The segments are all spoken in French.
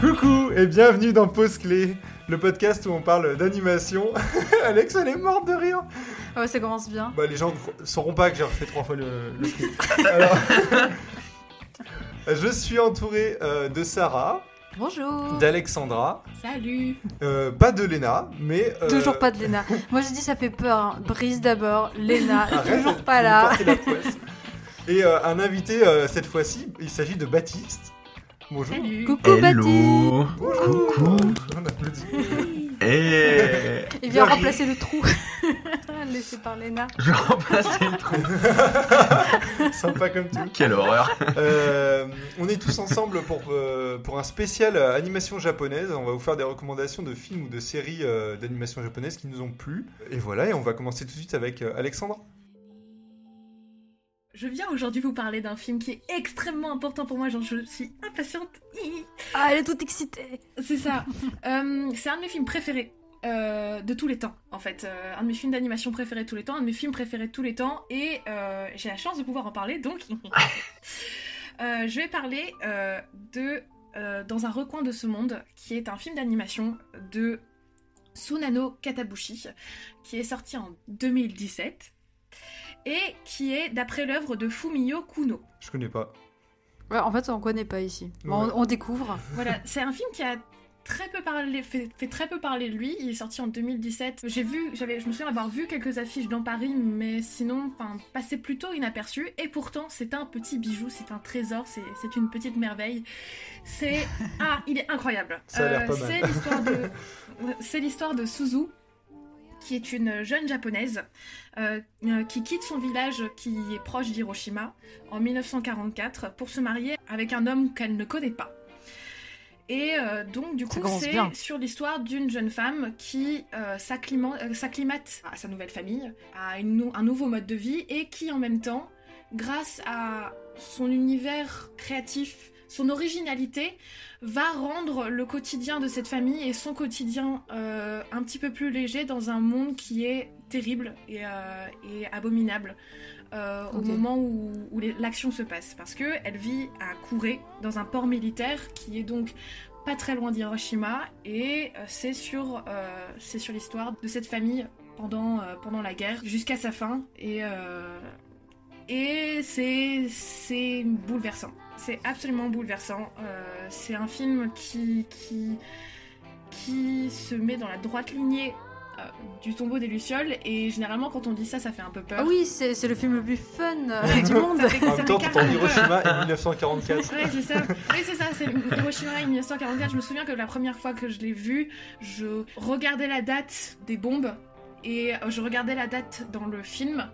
Coucou et bienvenue dans Pause Clé, le podcast où on parle d'animation. Alex, elle est morte de rire. Ah ouais, ça commence bien. Bah, les gens ne sauront pas que j'ai refait trois fois le, le. Alors, je suis entouré euh, de Sarah, Bonjour. d'Alexandra, Salut euh, pas de Léna, mais. euh, Toujours pas de Léna. Moi je dis ça fait peur. hein. Brise d'abord, Léna, arrête toujours pas là. Et euh, un invité euh, cette fois-ci, il s'agit de Baptiste. Bonjour. Salut Coucou Baptiste. Hello. Coucou On applaudit. Et Il vient Bienvenue. remplacer le trou laissé par Léna. je vais remplacer le trou. Sympa comme tout. Quelle horreur Euh, on est tous ensemble pour, euh, pour un spécial euh, animation japonaise. On va vous faire des recommandations de films ou de séries euh, d'animation japonaise qui nous ont plu. Et voilà, et on va commencer tout de suite avec Alexandra. Je viens aujourd'hui vous parler d'un film qui est extrêmement important pour moi, genre je suis impatiente. Ah, elle est toute excitée. C'est ça. Euh, c'est un de mes films préférés. euh, de tous les temps, en fait. Euh, un de mes films d'animation préférés de tous les temps, un de mes films préférés de tous les temps, et j'ai la chance de pouvoir en parler, donc je vais parler de Dans un recoin de ce monde, qui est un film d'animation de Tsunano Katabushi, qui est sorti en 2017, et qui est d'après l'œuvre de Fumio Kuno. Je connais pas. Ouais, en fait, on connaît pas ici. Ouais. on, on découvre. Voilà, c'est un film qui a très peu parlé, fait, fait très peu parler de lui. Il est sorti en 2017. J'ai vu, j'avais, je me souviens avoir vu quelques affiches dans Paris, mais sinon, enfin, passé plutôt inaperçu. Et pourtant, c'est un petit bijou, c'est un trésor, c'est, c'est une petite merveille. C'est ah, il est incroyable. Euh, Ça a l'air pas mal. C'est l'histoire de, c'est l'histoire de Suzu. Qui est une jeune japonaise euh, euh, qui quitte son village qui est proche d'Hiroshima en 1944 pour se marier avec un homme qu'elle ne connaît pas. Et euh, donc, du coup, c'est sur l'histoire d'une jeune femme qui s'acclima- euh, s'acclimate à sa nouvelle famille, à une nou- un nouveau mode de vie, et qui en même temps, grâce à son univers créatif, son originalité, va rendre le quotidien de cette famille et son quotidien euh, un petit peu plus léger dans un monde qui est terrible et, euh, et abominable euh, au moment où, l'action se passe. Parce que elle vit à Kure, dans un port militaire qui est donc pas très loin d'Hiroshima, et c'est sur, c'est sur l'histoire de cette famille pendant, pendant la guerre jusqu'à sa fin. Et, et c'est, c'est bouleversant. C'est absolument bouleversant. Euh, c'est un film qui, qui, qui se met dans la droite lignée euh, du tombeau des Lucioles, et généralement quand on dit ça, ça fait un peu peur. Ah oui, c'est c'est le film le plus fun euh, du monde. Fait- En même temps. Hiroshima et 1944. Ouais, c'est ça. Oui, c'est ça. C'est Hiroshima et 1944. Je me souviens que la première fois que je l'ai vu, je regardais la date des bombes et je regardais la date dans le film.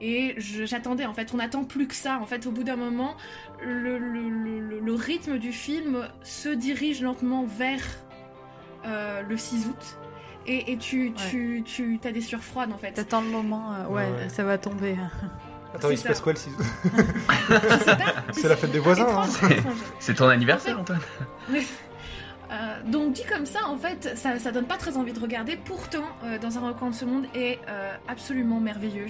Et j'attendais, en fait, on attend plus que ça. En fait, au bout d'un moment, le, le- le- le- rythme du film se dirige lentement vers euh, le 6 août. Et, et tu, tu, tu as des sueurs froides, en fait. T'attends le moment, euh, ouais, Ouais. ça va tomber. Attends, C'est il se passe quoi le 6 Je sais pas. C'est la fête des voisins, hein. C'est ton anniversaire, Antoine Euh, donc dit comme ça, en fait, ça, donne pas très envie de regarder. Pourtant, euh, dans un recoin de ce monde est euh, absolument merveilleux.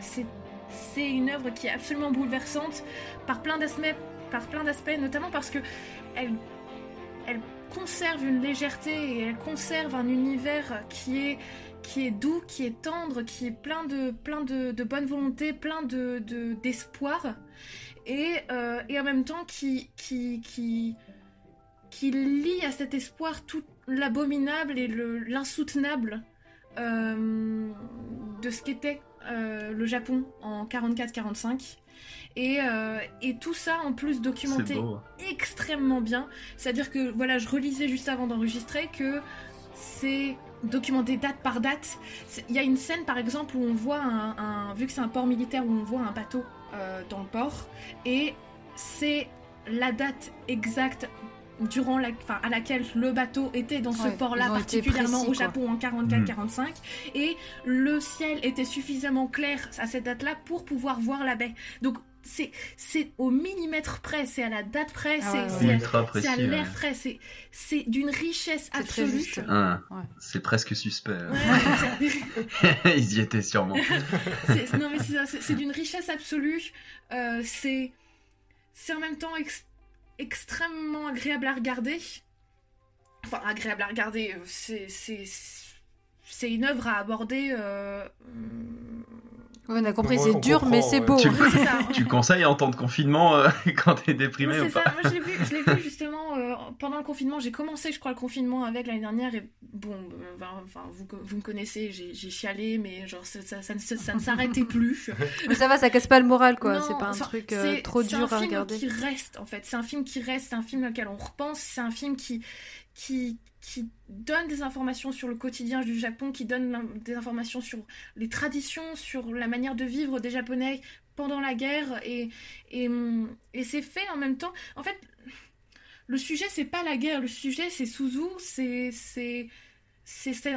C'est une œuvre qui est absolument bouleversante par plein d'aspects, notamment parce que elle, conserve une légèreté et elle conserve un univers qui est doux, qui est tendre, qui est plein de bonne volonté, plein de de- d'espoir et, et en même temps qui qui qui lie à cet espoir tout l'abominable et le- l'insoutenable euh, de ce qu'était euh, le Japon en 44-45. Et, euh, et tout ça en plus documenté beau. extrêmement bien. C'est-à-dire que, voilà, je relisais juste avant d'enregistrer que c'est documenté date par date. Il y a une scène, par exemple, où on voit un... un- vu que c'est un port militaire, où on voit un bateau dans le port, et c'est la date exacte durant la, à laquelle le bateau était dans ce Ouais, port-là, particulièrement précis, au quoi. Japon en 44-45, et le ciel était suffisamment clair à cette date-là pour pouvoir voir la baie. Donc c'est c'est au millimètre près, c'est à la date près, Ah c'est ouais, ouais. c'est à- Ultra c'est précis. à l'air ouais. frais, c'est c'est d'une richesse C'est très absolue. juste. Hein, Ouais. C'est presque suspect. Ouais, c'est- Ils y étaient sûrement. c'est- non mais c'est ça, c'est c'est d'une richesse absolue. Euh, c'est c'est en même temps ex- extrêmement agréable à regarder. enfin agréable à regarder. euh, C'est une œuvre à aborder. euh, On a compris, c'est dur, mais c'est beau. Tu- c'est. Tu conseilles en temps de confinement euh, quand t'es déprimé ou c'est pas ça. Moi, je l'ai vu, je l'ai vu justement euh, pendant le confinement. J'ai commencé, je crois, le confinement avec l'année dernière. Et bon, euh, ben, enfin, vous, vous me connaissez, j'ai chialé, mais genre, ça, ça, ça ne, se- ça ne s'arrêtait plus. Mais ça va, ça casse pas le moral, quoi. C'est pas un truc euh, c'est- trop c'est dur un à film regarder. qui reste, en fait. C'est un film qui reste, c'est un film auquel on repense. C'est un film qui, qui, donne des informations sur le quotidien du Japon, qui donne des informations sur les traditions, sur la manière de vivre des Japonais pendant la guerre. Et, et, et c'est fait en même temps. En fait, le sujet, c'est pas la guerre. Le sujet, c'est Suzu. C'est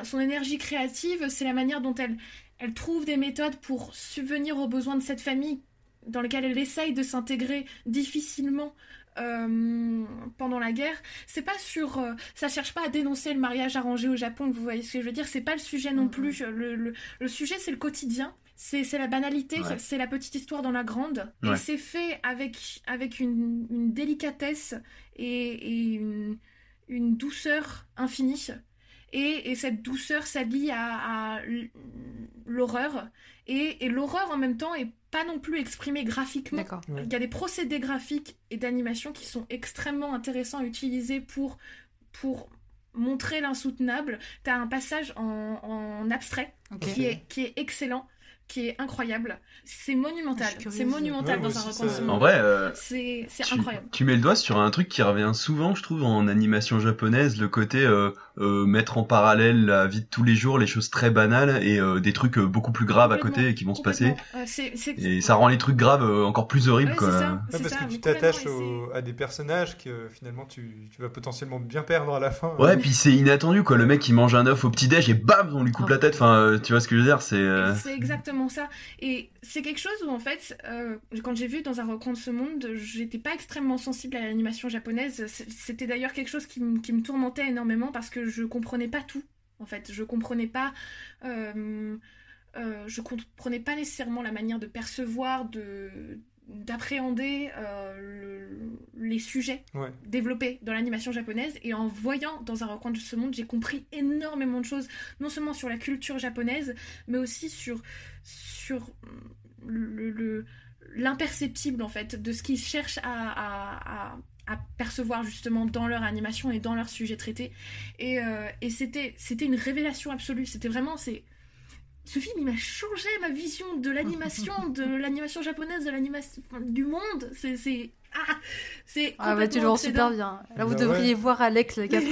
son énergie créative, c'est la manière dont elle, elle trouve des méthodes pour subvenir aux besoins de cette famille dans laquelle elle essaye de s'intégrer difficilement euh, pendant la guerre. C'est pas sur, euh, ça cherche pas à dénoncer le mariage arrangé au Japon. Vous voyez ce que je veux dire C'est pas le sujet non plus. Le, le- le sujet c'est le quotidien. C'est c'est la banalité, Ouais. c'est la petite histoire dans la grande. Ouais. Et c'est fait avec, avec une, une délicatesse et, et une, une douceur infinie. Et, et cette douceur s'allie à, l'horreur. Et, et l'horreur en même temps est pas non plus exprimée graphiquement. Ouais. Il y a des procédés graphiques et d'animation qui sont extrêmement intéressants à utiliser pour, pour montrer l'insoutenable. Tu as un passage en, en abstrait qui est, qui est excellent, qui est incroyable. C'est monumental. C'est monumental Ouais, dans un ce En vrai, euh, C'est incroyable. tu mets le doigt sur un truc qui revient souvent, je trouve, en animation japonaise, le côté euh, euh, mettre en parallèle la vie de tous les jours, les choses très banales et euh, des trucs euh, beaucoup plus graves à côté et qui vont se passer. Et ça rend les trucs graves euh, encore plus horribles, Ouais, quoi. c'est ça. Ouais, parce ça, que tu t'attaches à des personnages que finalement tu, tu vas potentiellement bien perdre à la fin. Ouais, puis c'est inattendu, quoi. Le mec, il mange un œuf au petit-déj et bam, on lui coupe Oh. la tête. Enfin, euh, tu vois ce que je veux dire C'est. euh, C'est ça. Et c'est quelque chose où, en fait, euh, quand j'ai vu dans un recoin de ce monde, j'étais pas extrêmement sensible à l'animation japonaise. C'était d'ailleurs quelque chose qui, me- qui me tourmentait énormément parce que je comprenais pas tout. En fait, je comprenais pas. euh, euh, je comprenais pas nécessairement la manière de percevoir, de d'appréhender euh, le- les sujets Ouais. développés dans l'animation japonaise. Et en voyant dans un recoin de ce monde j'ai compris énormément de choses non seulement sur la culture japonaise mais aussi sur sur le- le- l'imperceptible en fait de ce qu'ils cherchent à, à- à- à percevoir justement dans leur animation et dans leurs sujets traités. Et, euh, et c'était c'était une révélation absolue. C'était vraiment c'est ce film il m'a changé ma vision de l'animation de l'animation japonaise de l'animation du monde c'est c'est ah, c'est Ah bah tu le vends super bien. Là vous Bah devriez ouais. voir Alex le gars Il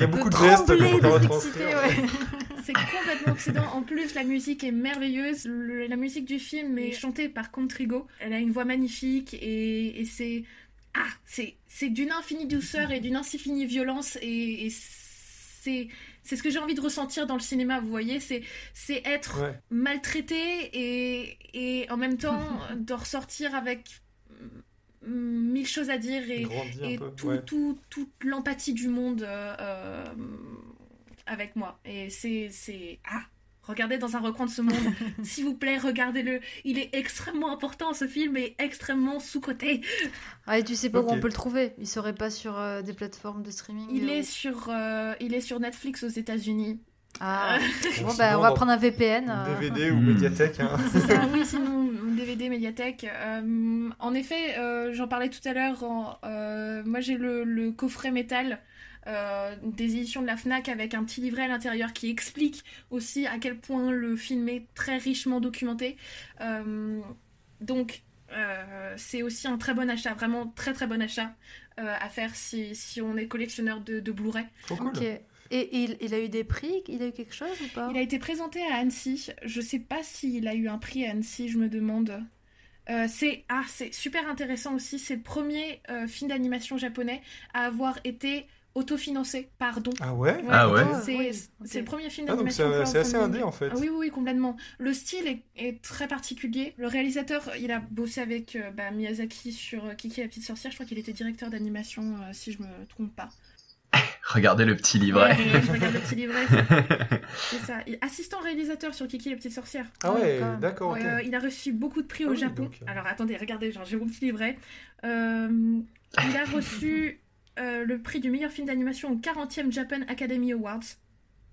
y a beaucoup de, de gestes ouais. C'est complètement obsédant. En plus, la musique est merveilleuse. Le- la musique du film est chantée par Contrigo. Elle a une voix magnifique et, et c'est ah, c'est c'est d'une infinie douceur et d'une infinie violence et, et c'est c'est ce que j'ai envie de ressentir dans le cinéma. Vous voyez, c'est c'est être Ouais. maltraité et, et en même temps de ressortir avec mille choses à dire et, tout, ouais. tout- toute l'empathie du monde euh, euh, avec moi. Et c'est. c'est Ah Regardez dans un recoin de ce monde. S'il vous plaît, regardez-le. Il est extrêmement important, ce film est extrêmement sous-coté. Ah et tu sais pas où on peut le trouver Il serait pas sur euh, des plateformes de streaming Il euh, est sur, euh, il est sur Netflix aux États-unis. Ah Bon, bah on va prendre un VPN. euh. DVD ou Hmm. médiathèque. Hein. C'est ça, oui, sinon DVD, médiathèque. Euh, en effet, euh, j'en parlais tout à l'heure. euh, moi, j'ai le, le coffret métal euh, des éditions de la Fnac avec un petit livret à l'intérieur qui explique aussi à quel point le film est très richement documenté. Euh, donc, euh, c'est aussi un très bon achat, vraiment très très bon achat euh, à faire si, si on est collectionneur de, de Blu-ray. Trop cool. Ok. Et il, il a eu des prix? Il a eu quelque chose ou pas? Il a été présenté à Annecy. Je sais pas s'il a eu un prix à Annecy, je me demande. Euh, c'est ah, c'est super intéressant aussi. C'est le premier euh, film d'animation japonais à avoir été autofinancé par don. Ah ouais Ah ouais C'est oui, c'est ok. le premier film Ah, d'animation. c'est c'est assez indé en fait. Ah oui, oui, oui, complètement. Le style est, est très particulier. Le réalisateur, il a bossé avec euh, bah, Miyazaki sur euh, Kiki la petite sorcière. Je crois qu'il était directeur d'animation, euh, si je me trompe pas. Regardez le petit livret. Ouais, je regarde le petit livret. C'est ça. Assistant réalisateur sur Kiki la petite sorcière. Ah ouais, D'accord. Euh, il a reçu beaucoup de prix Ah au oui, Japon. donc. Alors attendez, regardez, genre, j'ai mon petit livret. Euh, il a reçu euh, le prix du meilleur film d'animation au 40e Japan Academy Awards.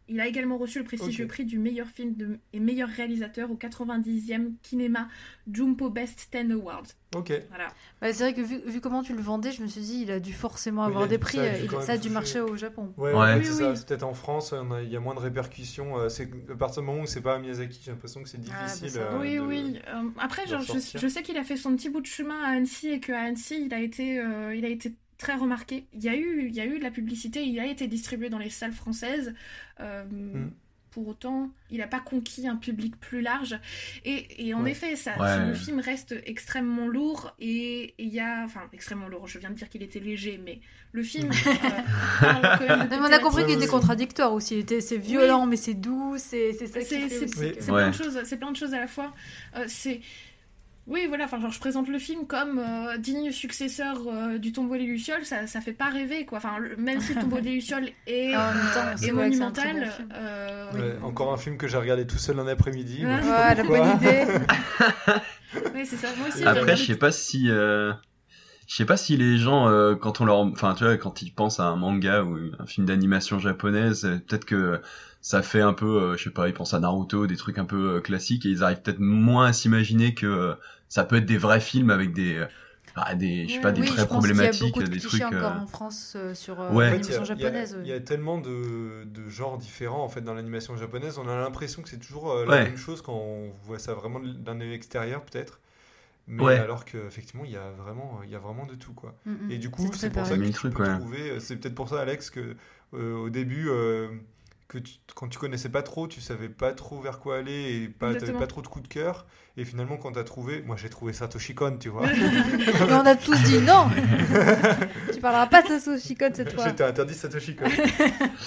Il a également reçu le prestigieux prix du meilleur film de- et meilleur réalisateur au 90e Kinema Jumpo Best 10 Awards. Ok. Voilà. Bah, c'est vrai que vu, vu comment tu le vendais, je me suis dit, il a dû forcément avoir des dû- prix. ça a euh, dû il- ça a dû toucher. marcher au Japon. Ouais, Ouais. Oui, c'est oui. C'est peut-être en France, il y a moins de répercussions. euh, C'est à partir du moment où c'est pas à Miyazaki, j'ai l'impression que c'est Ah, bah, difficile. ça. euh, oui, de- oui. Euh, après, genre, je, sais qu'il a fait son petit bout de chemin à Annecy et qu'à Annecy, il a été, euh, il a été très remarqué. Il y a eu, il y a eu de la publicité, il a été distribué dans les salles françaises. Euh, Mm. Pour autant, il n'a pas conquis un public plus large. Et, et en Ouais. effet, ça, Ouais. le film reste extrêmement lourd. Et il y a. Enfin, extrêmement lourd, je viens de dire qu'il était léger, mais le film. euh, parle quand même de Non, mais on a compris Ouais, qu'il ouais, était ouais. contradictoire aussi. C'est violent, mais c'est doux. C'est ça qui C'est Oui. Ouais. plein de choses, c'est plein de choses à la fois. Euh, c'est oui, voilà. Enfin, genre, je présente le film comme euh, digne successeur euh, du Tombeau des lucioles. Ça, ça fait pas rêver, quoi. Enfin, le- même si le Tombeau des lucioles est, temps, euh, est monumental. bon film. euh, Ouais, Encore un film que j'ai regardé tout seul un après-midi. Ouais. la bonne idée. ouais, c'est ça. Moi aussi. Après, je sais pas si, euh, je sais pas si les gens, euh, quand on leur, enfin, tu vois, quand ils pensent à un manga ou un film d'animation japonaise, peut-être que ça fait un peu, euh, je sais pas, ils pensent à Naruto, des trucs un peu euh, classiques, et ils arrivent peut-être moins à s'imaginer que euh, ça peut être des vrais films avec des, euh, bah, des, je sais pas, des oui, vraies pense qu'il y a problématiques, beaucoup de des trucs. euh, encore en France euh, sur euh, Ouais. En fait, il l'animation il y japonaise. Il y, a tellement de, de genres différents en fait dans l'animation japonaise. On a l'impression que c'est toujours euh, la Ouais. même chose quand on voit ça vraiment d'un œil extérieur peut-être. Mais Ouais. alors qu'effectivement, il y a vraiment, il y a vraiment de tout quoi. Mm, mm. Et du coup, c'est pour ça que tu trucs, peux ouais. trouver. euh, C'est peut-être pour ça, Alex, que euh, au début, euh, que tu- quand tu connaissais pas trop, tu savais pas trop vers quoi aller et pas, t'avais pas trop de coups de cœur. Et finalement, quand t'as trouvé, moi j'ai trouvé Satoshi Kon, tu vois. Et on a tous dit non Tu parleras pas de Satoshi Kon cette fois. J'étais interdit Satoshi Kon. et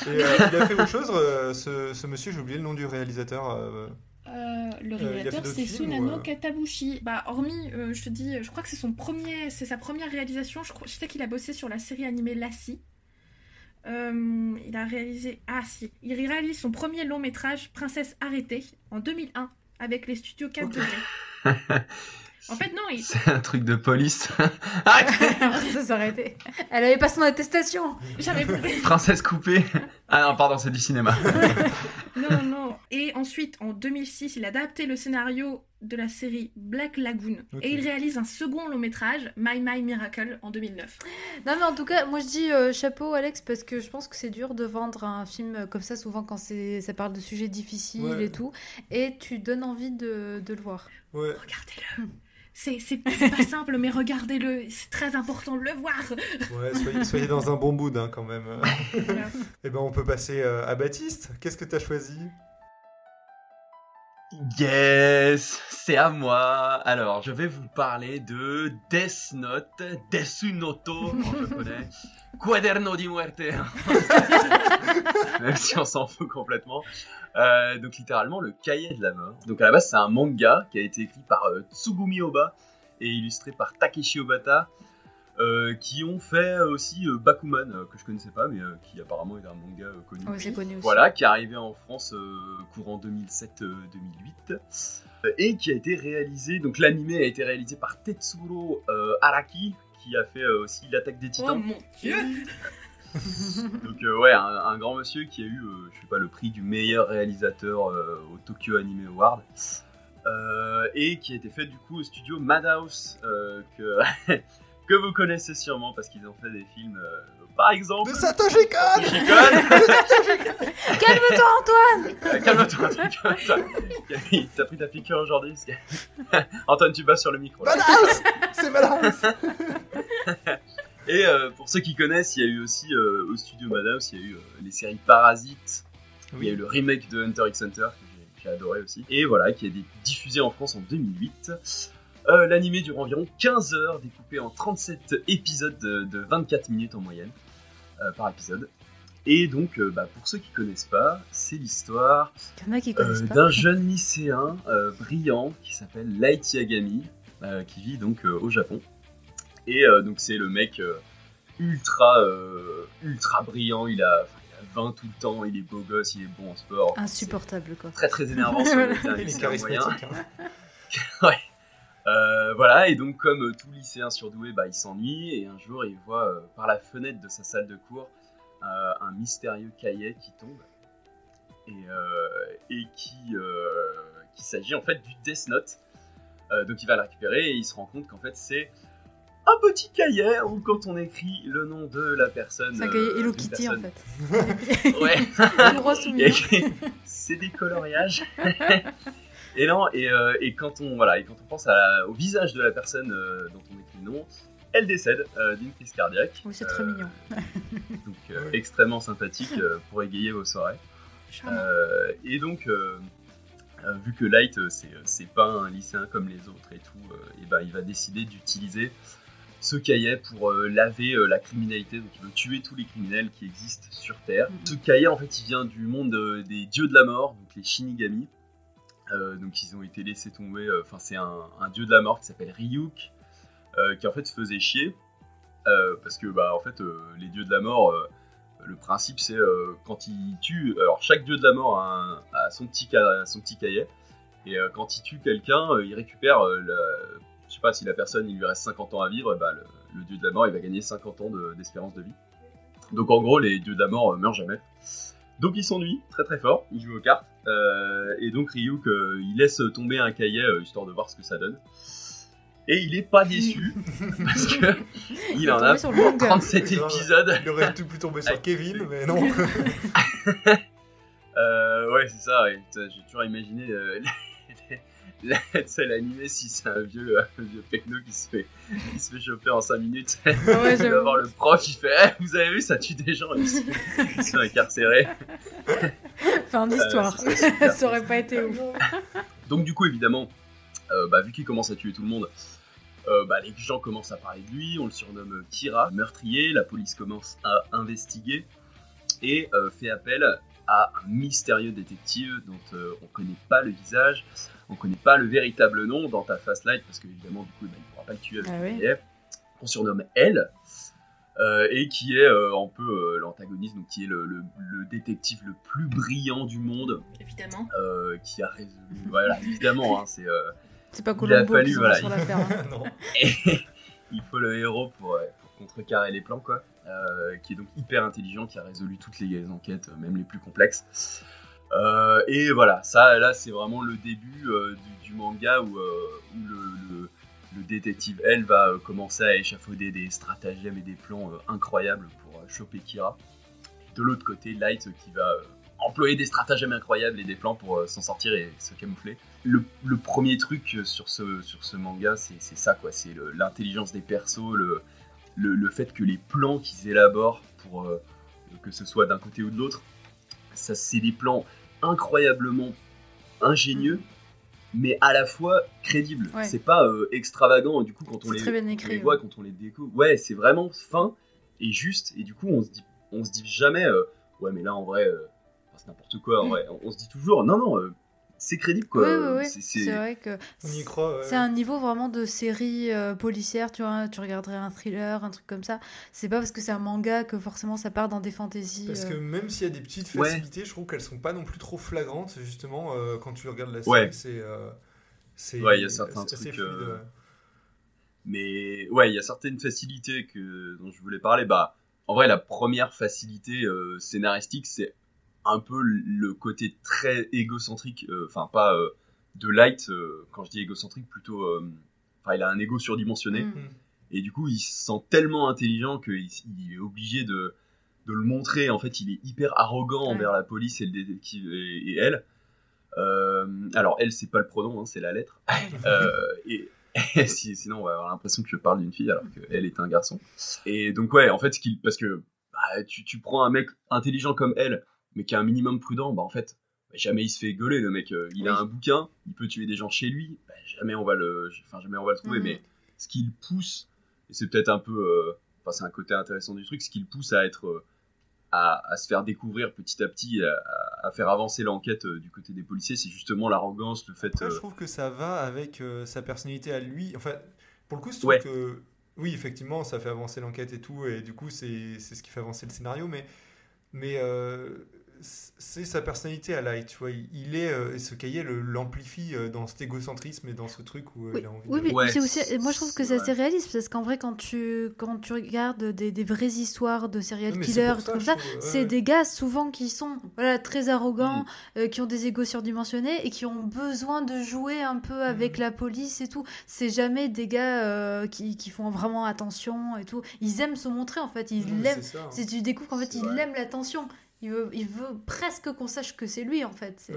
euh, il a fait autre chose, euh, ce, ce monsieur, j'ai oublié le nom du réalisateur. euh, Euh, le réalisateur, c'est Sunano ou, Katabushi. Bah, hormis, euh, je te dis, je crois que c'est son premier, c'est sa première réalisation. Je, crois, je sais qu'il a bossé sur la série animée Lassie. Euh, il a réalisé, ah si, il réalise son premier long métrage Princesse arrêtée en 2001 avec les studios 4 Ok. degrés. En fait, non, il... C'est un truc de police. Arrête ça s'est été. Elle avait pas son attestation. j'avais Princesse coupée. Ah non, pardon, c'est du cinéma. Non, non. Et ensuite, en 2006, il a adapté le scénario de la série Black Lagoon. Et il réalise un second long métrage, My My Miracle, en 2009. Non mais en tout cas, moi je dis euh, chapeau Alex parce que je pense que c'est dur de vendre un film comme ça souvent quand c'est ça parle de sujets difficiles Ouais. et tout et tu donnes envie de, de le voir. Ouais. Regardez-le. C'est pas simple, mais regardez-le. C'est très important de le voir. Ouais, soyez, soyez dans un bon mood hein, quand même. Voilà. Et ben on peut passer euh, à Baptiste. Qu'est-ce que t'as choisi? Yes, c'est à moi. Alors, je vais vous parler de Death Note, Desu Noto en japonais, Quaderno di Muerte, même si on s'en fout complètement. Euh, donc littéralement le cahier de la mort. Donc à la base c'est un manga qui a été écrit par euh, Tsugumi Oba et illustré par Takeshi Obata. euh, qui ont fait aussi euh, Bakuman, euh, que je connaissais pas, mais euh, qui apparemment est un manga euh, connu. C'est connu aussi. Voilà, qui est arrivé en France euh, courant 2007-2008 euh, et qui a été réalisé. Donc l'animé a été réalisé par Tetsuro euh, Araki, qui a fait euh, aussi l'attaque des Oh Titans. mon dieu Donc euh, ouais, un, un grand monsieur qui a eu, euh, je sais pas, le prix du meilleur réalisateur euh, au Tokyo Anime Award. Euh, et qui a été fait du coup au studio Madhouse, euh, que, que vous connaissez sûrement parce qu'ils ont fait des films, euh, par exemple... De Satoshi Kon Satoshi Kon Calme-toi Antoine Calme-toi, calme-toi. T'as pris ta piqûre aujourd'hui parce que- Antoine, tu vas sur le micro. là. Madhouse C'est Madhouse Et euh, pour ceux qui connaissent, il y a eu aussi euh, au studio Madhouse, il y a eu euh, les séries Parasites, il y a eu le remake de Hunter x Hunter que j'ai- j'ai adoré aussi. Et voilà, qui a été diffusé en France en 2008. Euh, L'animé dure environ 15 heures, découpé en 37 épisodes de, de 24 minutes en moyenne euh, par épisode. Et donc, euh, bah, pour ceux qui connaissent pas, c'est l'histoire euh, d'un jeune lycéen euh, brillant qui s'appelle Light Yagami, euh, qui vit donc euh, au Japon. Et euh, donc c'est le mec euh, ultra euh, ultra brillant, il a, enfin, il a 20 tout le temps, il est beau gosse, il est bon en sport. Insupportable quoi. Très très énervant sur le Il est charismatique. hein. voilà, et donc comme tout lycéen surdoué, bah, il s'ennuie, et un jour il voit par la fenêtre de sa salle de cours un mystérieux cahier qui tombe, et, et qui, qui s'agit en fait du Death Note. donc il va le récupérer et il se rend compte qu'en fait c'est un petit cahier où quand on écrit le nom de la personne. C'est un cahier Hello Kitty en fait. ouais. C'est des coloriages. et non, et, euh, et, quand on voilà, et quand on pense à au visage de la personne euh, dont on écrit le nom, elle décède euh, d'une crise cardiaque. Oui, c'est très mignon. donc extrêmement sympathique pour égayer vos soirées. et donc vu que Light c'est pas un lycéen comme les autres et tout, et ben il va décider d'utiliser ce cahier pour euh, laver euh, la criminalité, donc il veut tuer tous les criminels qui existent sur Terre. Mhm. Ce cahier, en fait, il vient du monde euh, des dieux de la mort, donc les Shinigami. donc ils ont été laissés tomber, enfin c'est un, dieu de la mort qui s'appelle Ryuk, qui en fait faisait chier, parce que bah en fait les dieux de la mort, le principe c'est quand ils tuent, alors chaque dieu de la mort a, son, petit, son petit cahier, et quand il tue quelqu'un, il récupère je sais pas, si la personne il lui reste 50 ans à vivre, bah, le, dieu de la mort il va gagner 50 ans d'espérance de, vie. Donc en gros, les dieux de la mort euh, meurent jamais. Donc il s'ennuie très très fort, il joue aux cartes, euh, et donc Ryuk euh, il laisse tomber un cahier histoire de voir ce que ça donne. Et il est pas déçu parce que il, en a pour 37 épisodes. Il aurait tout pu tomber sur Kevin, mais non. ouais, c'est ça. J'ai toujours imaginé la animée si c'est un vieux, un vieux pecno qui se fait, qui se fait choper en 5 minutes. Ouais, il va voir le prof, il fait eh, Vous avez vu, ça tue des gens, ils sont, incarcérés. Fin d'histoire. Euh, ça aurait pas été ouf. Donc, du coup, évidemment, euh, bah, vu qu'il commence à tuer tout le monde, euh, bah, les gens commencent à parler de lui, on le surnomme Kira, meurtrier, la police commence à investiguer et fait appel à un mystérieux détective dont on connaît pas le visage, on connaît pas le véritable nom dans ta Fast Light parce qu'évidemment du coup bah, il ne pourra pas le tuer avec ah qu'on surnomme elle euh, et qui est euh, un peu euh, l'antagoniste donc qui est le, détective le plus brillant du monde. Évidemment. Qui a résolu voilà évidemment hein, c'est c'est pas Colombo fallu, qui voilà, sur l'affaire hein. il faut le héros pour, contrecarrer les plans quoi. Qui est donc hyper intelligent qui a résolu toutes les enquêtes même les plus complexes euh, et voilà, ça là c'est vraiment le début euh, du, manga où, euh, le, détective elle va commencer à échafauder des stratagèmes et des plans incroyables pour choper Kira. De l'autre côté, Light qui va employer des stratagèmes incroyables et des plans pour s'en sortir et se camoufler. Le, premier truc sur ce, manga, c'est ça quoi, c'est l'intelligence des persos, le, fait que les plans qu'ils élaborent pour que ce soit d'un côté ou de l'autre, ça c'est des plans incroyablement ingénieux, mais à la fois crédibles. C'est pas euh, extravagant, du coup, quand on, les, voit, quand on les découvre, ouais, c'est vraiment fin et juste, et du coup, on se dit, on se dit jamais, euh, ouais, mais là, en vrai, euh, c'est n'importe quoi, en mm. On, se dit toujours, non, non, c'est crédible quoi. C'est vrai que c'est un niveau vraiment de série euh, policière, tu vois, tu regarderais un thriller, un truc comme ça. C'est pas parce que c'est un manga que forcément ça part dans des fantaisies. Parce que euh. même s'il y a des petites facilités, je trouve qu'elles sont pas non plus trop flagrantes justement euh, quand tu regardes la série. C'est c'est ouais, il y a certains trucs. Mais ouais, il y a certaines facilités que dont je voulais parler. Bah, en vrai, la première facilité scénaristique, c'est un peu le côté très égocentrique, euh, enfin pas euh, de Light, euh, quand je dis égocentrique, plutôt, enfin il a un ego surdimensionné, mm. et du coup il se sent tellement intelligent qu'il il est obligé de, de, le montrer, en fait il est hyper arrogant envers la police et, le et, et elle. alors elle c'est pas le pronom, hein, c'est la lettre, et, sinon on va avoir l'impression que je parle d'une fille alors qu'elle est un garçon. Et donc ouais, en fait, parce que bah, tu, tu, prends un mec intelligent comme elle, mais qui est un minimum prudent, bah en fait, bah, jamais il se fait gueuler le mec. Euh, il a un bouquin, il peut tuer des gens chez lui, bah, jamais on va le, enfin jamais on va le trouver. Mhm. Mais ce qu'il pousse, et c'est peut-être un peu, euh, enfin c'est un côté intéressant du truc, ce qu'il pousse à être, euh, à, à, se faire découvrir petit à petit, à, faire avancer l'enquête du côté des policiers, c'est justement l'arrogance, le fait. Après, je trouve que ça va avec sa personnalité à lui. Enfin, pour le coup, je trouve que oui, effectivement, ça fait avancer l'enquête et tout, et du coup, c'est ce qui fait avancer le scénario, mais mais c'est sa personnalité à Light, tu vois. Il est, euh, ce cahier l'amplifie euh, dans cet égocentrisme et dans ce truc où oui. il a envie oui, de... mais c'est aussi, moi je trouve que c'est assez réaliste parce qu'en vrai, quand tu, quand tu regardes des, des vraies histoires de serial killers, comme ça, c'est des gars souvent qui sont voilà, très arrogants, mm. qui ont des égos surdimensionnés et qui ont besoin de jouer un peu avec mm. la police et tout. C'est jamais des gars qui, qui, font vraiment attention et tout. Ils aiment se montrer en fait. Ils l'aiment. Hein. Si tu découvres qu'en fait, ils aiment l'attention. Il veut, il veut presque qu'on sache que c'est lui en fait.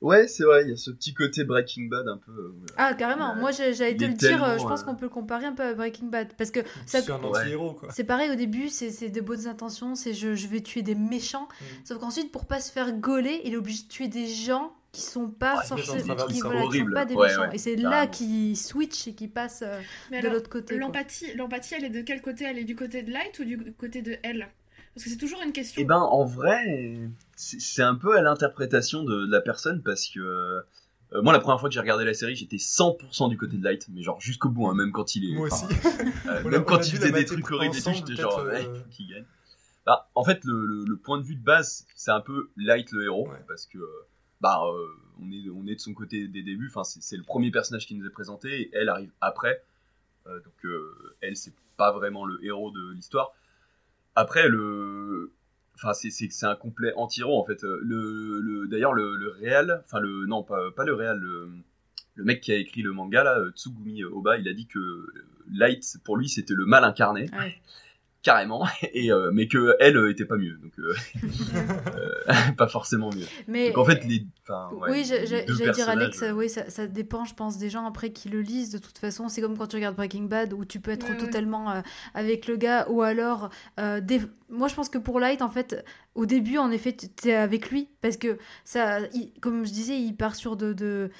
Ouais. c'est vrai, il y a ce petit côté Breaking Bad un peu. Euh, ah, carrément. Moi, j'allais te le dire, euh, je pense euh, qu'on peut le comparer un peu à Breaking Bad. Parce que c'est un anti-héros, quoi. C'est pareil, au début, c'est de bonnes intentions, c'est je, je, vais tuer des méchants. Mm. Sauf qu'ensuite, pour pas se faire gauler, il est obligé de tuer des gens qui sont pas forcément qui, voilà, sont pas des méchants et c'est là qu'il switch et qu'il passe de l'autre côté l'empathie l'empathie elle est de quel côté? Elle est du côté de Light ou du côté de elle parce que c'est toujours une question. Eh ben, en vrai, c'est un peu à l'interprétation de, la personne parce que euh, moi, la première fois que j'ai regardé la série, j'étais 100% du côté de Light, mais genre jusqu'au bout, hein, même quand il est. Moi aussi. Euh, même quand il faisait des trucs horribles et tout, j'étais genre, euh... qui gagne? Bah, en fait, le, le, point de vue de base, c'est un peu Light le héros, parce que bah, euh, on, est, on est de son côté des débuts, enfin, c'est le premier personnage qui nous est présenté, et elle arrive après. donc, elle, c'est pas vraiment le héros de l'histoire. Après, le. Enfin, c'est, c'est, un complet anti-héros en fait. Le, le, d'ailleurs, le, le réel, enfin, le. Non, pas, pas le réel, le, le mec qui a écrit le manga là, Tsugumi Oba, il a dit que Light, pour lui, c'était le mal incarné. Ouais carrément, et euh, mais que elle euh, était pas mieux, donc euh, pas forcément mieux. Mais donc, en fait, les, oui, j'allais dire Alex, oui, ça, ça, dépend, je pense, des gens après qui le lisent. De toute façon, c'est comme quand tu regardes Breaking Bad où tu peux être totalement avec le gars, ou alors, des... moi, je pense que pour Light, en fait, au début, en effet, tu es avec lui parce que ça, comme je disais, il part sur de, de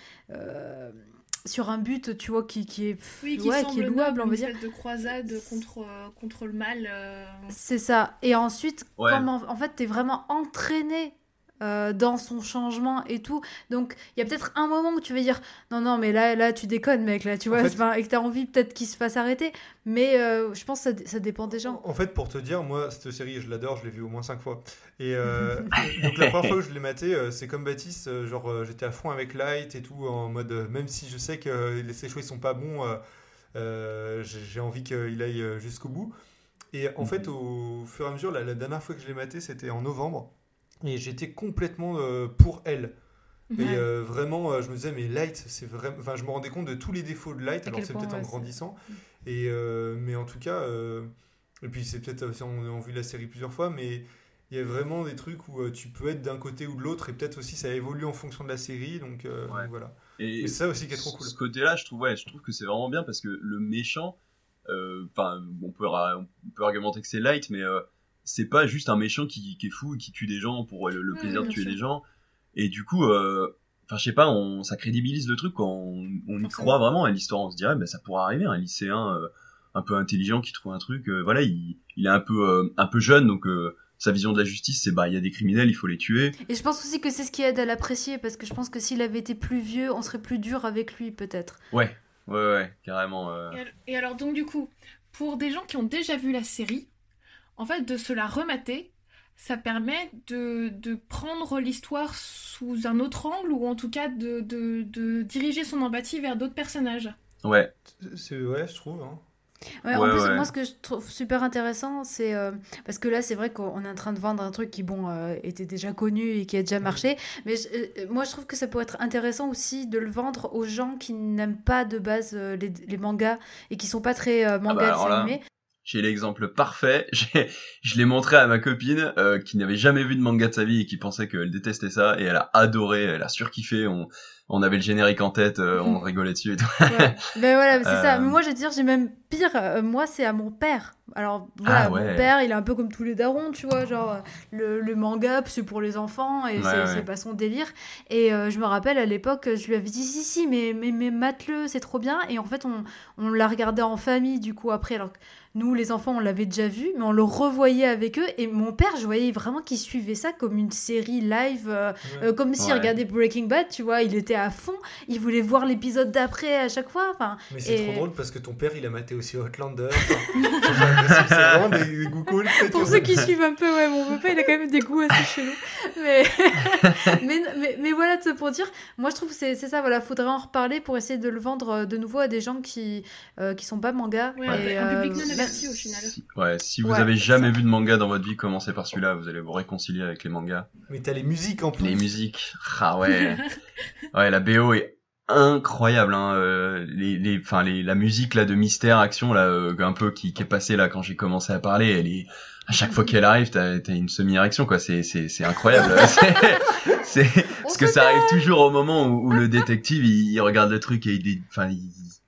sur un but, tu vois, qui, qui est, oui, qui, ouais, qui est louable, on va dire. de croisade contre, euh, contre le mal. Euh. C'est ça. Et ensuite, comme en, fait, t'es vraiment entraîné euh, dans son changement et tout. Donc, il y a peut-être un moment où tu vas dire non, non, mais là, là, tu déconnes, mec, là, tu vois, et que tu as envie peut-être qu'il se fasse arrêter. Mais euh, je pense que ça, ça, dépend des gens. En fait, pour te dire, moi, cette série, je l'adore, je l'ai vue au moins cinq fois. Et euh, donc, la première fois que je l'ai maté, c'est comme Baptiste, genre, j'étais à fond avec Light et tout, en mode, même si je sais que ses choix ils sont pas bons, j'ai envie qu'il aille jusqu'au bout. Et en mhm. fait, au fur et à mesure, la, la dernière fois que je l'ai maté, c'était en novembre. Et j'étais complètement euh, pour elle. Et euh, vraiment, euh, je me disais, mais Light, c'est vraiment. Enfin, je me rendais compte de tous les défauts de Light, alors c'est peut-être en grandissant. Et, mais en tout cas, et puis c'est peut-être aussi, on a vu la série plusieurs fois, mais il y a vraiment des trucs où tu peux être d'un côté ou de l'autre, et peut-être aussi ça évolue en fonction de la série, donc, voilà. Et, ça aussi qui est trop cool. Ce côté-là, je trouve, ouais, je trouve que c'est vraiment bien parce que le méchant, enfin, on, peut, on peut argumenter que c'est Light, mais c'est pas juste un méchant qui, est fou et qui tue des gens pour le, plaisir de tuer des gens. Et du coup, euh, enfin, je sais pas, on, ça crédibilise le truc quand on, y croit vraiment à l'histoire. On se dirait, ben, ça pourrait arriver, un lycéen euh, un peu intelligent qui trouve un truc. Euh, voilà, il, est un peu, un peu jeune, donc sa vision de la justice, c'est bah il y a des criminels, il faut les tuer. Et je pense aussi que c'est ce qui aide à l'apprécier parce que je pense que s'il avait été plus vieux, on serait plus dur avec lui peut-être. Ouais, ouais, ouais, carrément. Et alors donc du coup, pour des gens qui ont déjà vu la série, en fait, de se la remater, ça permet de, de prendre l'histoire sous un autre angle ou en tout cas de, de, de diriger son empathie vers d'autres personnages. Ouais. C'est ouais, je trouve. Hein. Ouais, en plus, moi, ce que je trouve super intéressant, c'est euh, parce que là, c'est vrai qu'on est en train de vendre un truc qui, bon, euh, était déjà connu et qui a déjà marché. Mais euh, moi, je trouve que ça pourrait être intéressant aussi de le vendre aux gens qui n'aiment pas de base les, les, mangas et qui sont pas très ah mangas bah animés. J'ai l'exemple parfait. Je l'ai montré à ma copine euh, qui n'avait jamais vu de manga de sa vie et qui pensait qu'elle détestait ça et elle a adoré, elle a surkiffé. On, on avait le générique en tête, euh, on rigolait dessus et tout. Ouais. ben voilà, c'est ça. Mais euh. moi, je veux dire, j'ai même pire. moi, c'est à mon père. Alors voilà, ah mon père, il est un peu comme tous les darons, tu vois, genre le, le manga, c'est pour les enfants et c'est pas son délire. Et je me rappelle à l'époque, je lui avais dit si si, mais mais, mais mate-le, c'est trop bien. Et en fait, on, on l'a regardé en famille du coup après. Alors nous, les enfants, on l'avait déjà vu, mais on le revoyait avec eux. Et mon père, je voyais vraiment qu'il suivait ça comme une série live, euh, euh, comme s'il regardait Breaking Bad, tu vois. Il était à fond. Il voulait voir l'épisode d'après à chaque fois. Enfin, mais c'est trop drôle parce que ton père, il a maté au aussi Outlander. c'est vraiment des, goûts cool. Pour ceux qui suivent un peu, ouais, mon papa, il a quand même des goûts assez chelous. Mais, mais, mais, voilà, pour dire, moi je trouve que c'est ça, voilà, faudrait en reparler pour essayer de le vendre euh, de nouveau à des gens qui, euh, qui sont pas manga. Ouais, un public non averti au final. ouais, si vous avez jamais vu de manga dans votre vie, commencez par celui-là, vous allez vous réconcilier avec les mangas. Mais t'as les musiques en plus. Les musiques, ah ouais. ouais, la BO est incroyable hein, euh, les les enfin les la musique là de mystère action là euh, un peu qui, qui est passée là quand j'ai commencé à parler elle est à chaque fois qu'elle arrive t'as as une semi érection quoi. C'est c'est c'est incroyable. C'est parce que ça arrive toujours au moment où, le détective il, regarde le truc et il enfin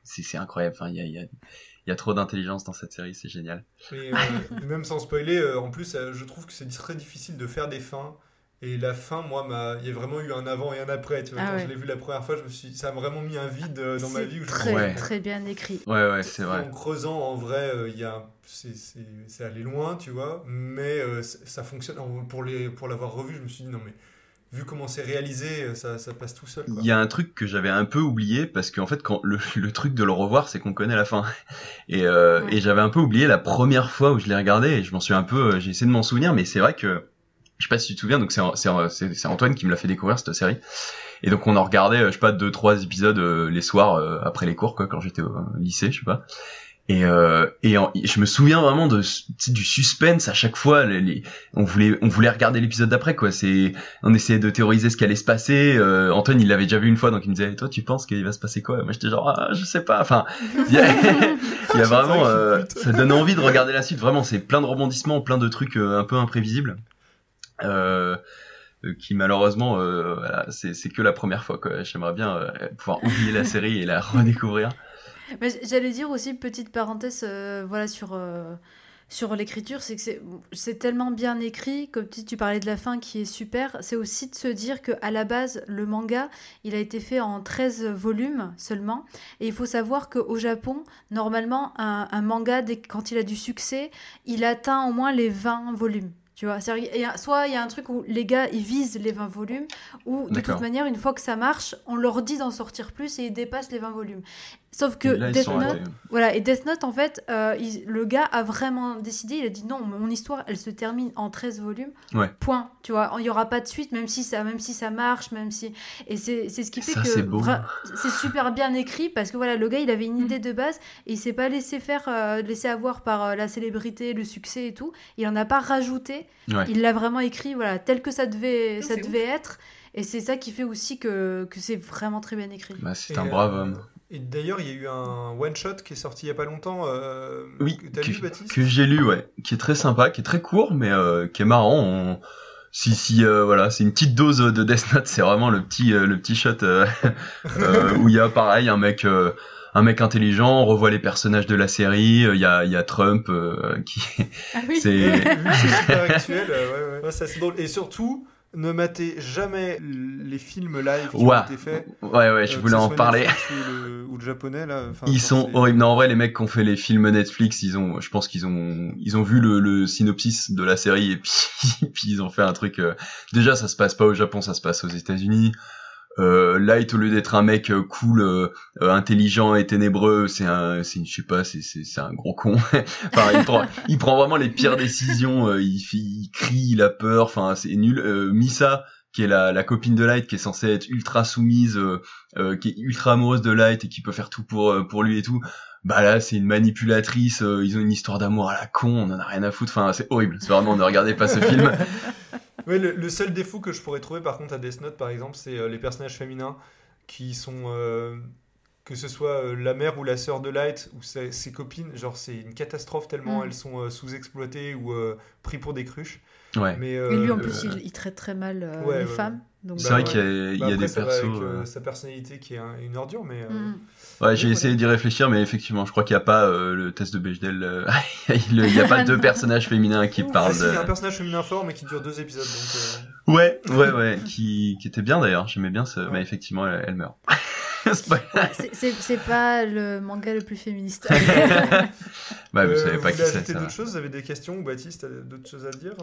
c'est c'est incroyable. Enfin il y a, y a il y a trop d'intelligence dans cette série, c'est génial. Euh, même sans spoiler, en plus, je trouve que c'est très difficile de faire des fins et la fin, moi, il y a vraiment eu un avant et un après. Tu vois, ah quand je l'ai vu la première fois, je me suis, ça a vraiment mis un vide euh, dans ma vie. Où très, très bien écrit. Ouais, ouais, c'est vrai. En creusant, en vrai, euh, il y a, c'est allé loin, tu vois, mais euh, ça fonctionne. Pour les, pour l'avoir revu, je me suis dit non mais vu comment c'est réalisé, ça, ça, passe tout seul. Il y a un truc que j'avais un peu oublié parce qu'en fait, quand le, le, truc de le revoir, c'est qu'on connaît la fin. Et, et j'avais un peu oublié la première fois où je l'ai regardé et je m'en suis un peu, j'ai essayé de m'en souvenir, mais c'est vrai que je sais pas si tu te souviens, donc c'est Antoine qui me l'a fait découvrir cette série. Et donc on en regardait, euh, je sais pas, deux trois épisodes euh, les soirs euh, après les cours, quoi, quand j'étais au lycée, je sais pas. Et, euh, et je me souviens vraiment de du suspense à chaque fois. Les, on voulait on voulait regarder l'épisode d'après quoi. C'est on essayait de théoriser ce qui allait se passer. Euh, Antoine il l'avait déjà vu une fois donc il me disait toi tu penses qu'il va se passer quoi? Moi j'étais genre ah, je sais pas. Enfin il y a, il y a vraiment ça donne envie de regarder la suite. Vraiment c'est plein de rebondissements, plein de trucs un peu imprévisibles. Euh, qui malheureusement euh, voilà, c'est que la première fois. J'aimerais bien euh, pouvoir oublier la série et la redécouvrir. J'allais dire aussi petite parenthèse voilà sur sur l'écriture, c'est que c'est tellement bien écrit, comme tu, tu parlais de la fin qui est super, c'est aussi de se dire que à la base, le manga, il a été fait en 13 volumes seulement. Et il faut savoir qu'au Japon, normalement, un manga, quand il a du succès, il atteint au moins les 20 volumes. Tu vois, soit il y a un truc où les gars ils visent les 20 volumes, ou de toute manière, une fois que ça marche, on leur dit d'en sortir plus et ils dépassent les 20 volumes. Sauf que Death Note, voilà, et Death Note, en fait, euh, le gars a vraiment décidé, il a dit non, mon histoire, elle se termine en 13 volumes. Point. Tu vois, il n'y aura pas de suite, même si ça, même si ça marche, même si. Et c'est ce qui fait que c'est super bien écrit parce que voilà, le gars, il avait une idée de base et il s'est pas laissé faire, euh, laisser avoir par euh, la célébrité, le succès et tout. Il en a pas rajouté. Il l'a vraiment écrit, voilà, tel que ça devait, ça devait être. Et c'est ça qui fait aussi que, que c'est vraiment très bien écrit. Bah, c'est un brave homme. Et d'ailleurs, il y a eu un one shot qui est sorti il y a pas longtemps. Euh, oui, que, j'ai lu, ouais, qui est très sympa, qui est très court, mais euh, qui est marrant. Si si euh, voilà, c'est une petite dose de Death Note, c'est vraiment le petit le petit shot où il y a pareil un mec un mec intelligent, on revoit les personnages de la série, il y a il y a Trump qui ah oui. c'est super actuel, ouais ouais, c'est drôle et surtout ne matez jamais les films live qui ont été faits. Ouais, ouais, je euh, voulais en parler. Ou le, japonais, là. ils sont horribles. Non, en vrai, les mecs qui ont fait les films Netflix, ils ont, je pense qu'ils ont, ils ont vu le, synopsis de la série et puis, puis ils ont fait un truc. Euh, déjà, ça se passe pas au Japon, ça se passe aux États-Unis. Euh, Light au lieu d'être un mec euh, cool, euh, intelligent et ténébreux, c'est un, c'est je sais pas, c'est c'est un gros con. enfin, il prend, il prend vraiment les pires décisions. il, il crie, il a peur. Enfin, c'est nul. Misa qui est la, la copine de Light, qui est censée être ultra soumise, qui est ultra amoureuse de Light et qui peut faire tout pour pour lui et tout. Bah là, c'est une manipulatrice. ils ont une histoire d'amour à la con. On en a rien à foutre. Enfin, c'est horrible. C'est vraiment ne regardez pas ce film. Ouais, le, seul défaut que je pourrais trouver par contre à Death Note par exemple, c'est euh, les personnages féminins qui sont. Euh, que ce soit euh, la mère ou la sœur de Light ou ses, copines, genre c'est une catastrophe tellement mm. elles sont sous-exploitées ou pris pour des cruches. Ouais. Mais, Et lui en plus il, traite très mal les femmes. C'est vrai qu'il y a, bah, des persos. Avec, sa personnalité qui est une ordure, mais. Mm. Ouais, j'ai essayé d'y réfléchir, mais effectivement, je crois qu'il n'y a pas euh, le test de Bechdel. Euh, il n'y a pas deux personnages féminins qui parlent. Il y a un personnage féminin fort, mais qui dure deux épisodes. Donc, euh. Ouais, ouais, ouais, qui, qui était bien d'ailleurs. J'aimais bien ce. Mais effectivement, elle, meurt. c'est pas le manga le plus féministe. bah, vous savez pas qui c'est. d'autres choses? Vous avez des questions ou Baptiste, a d'autres choses à dire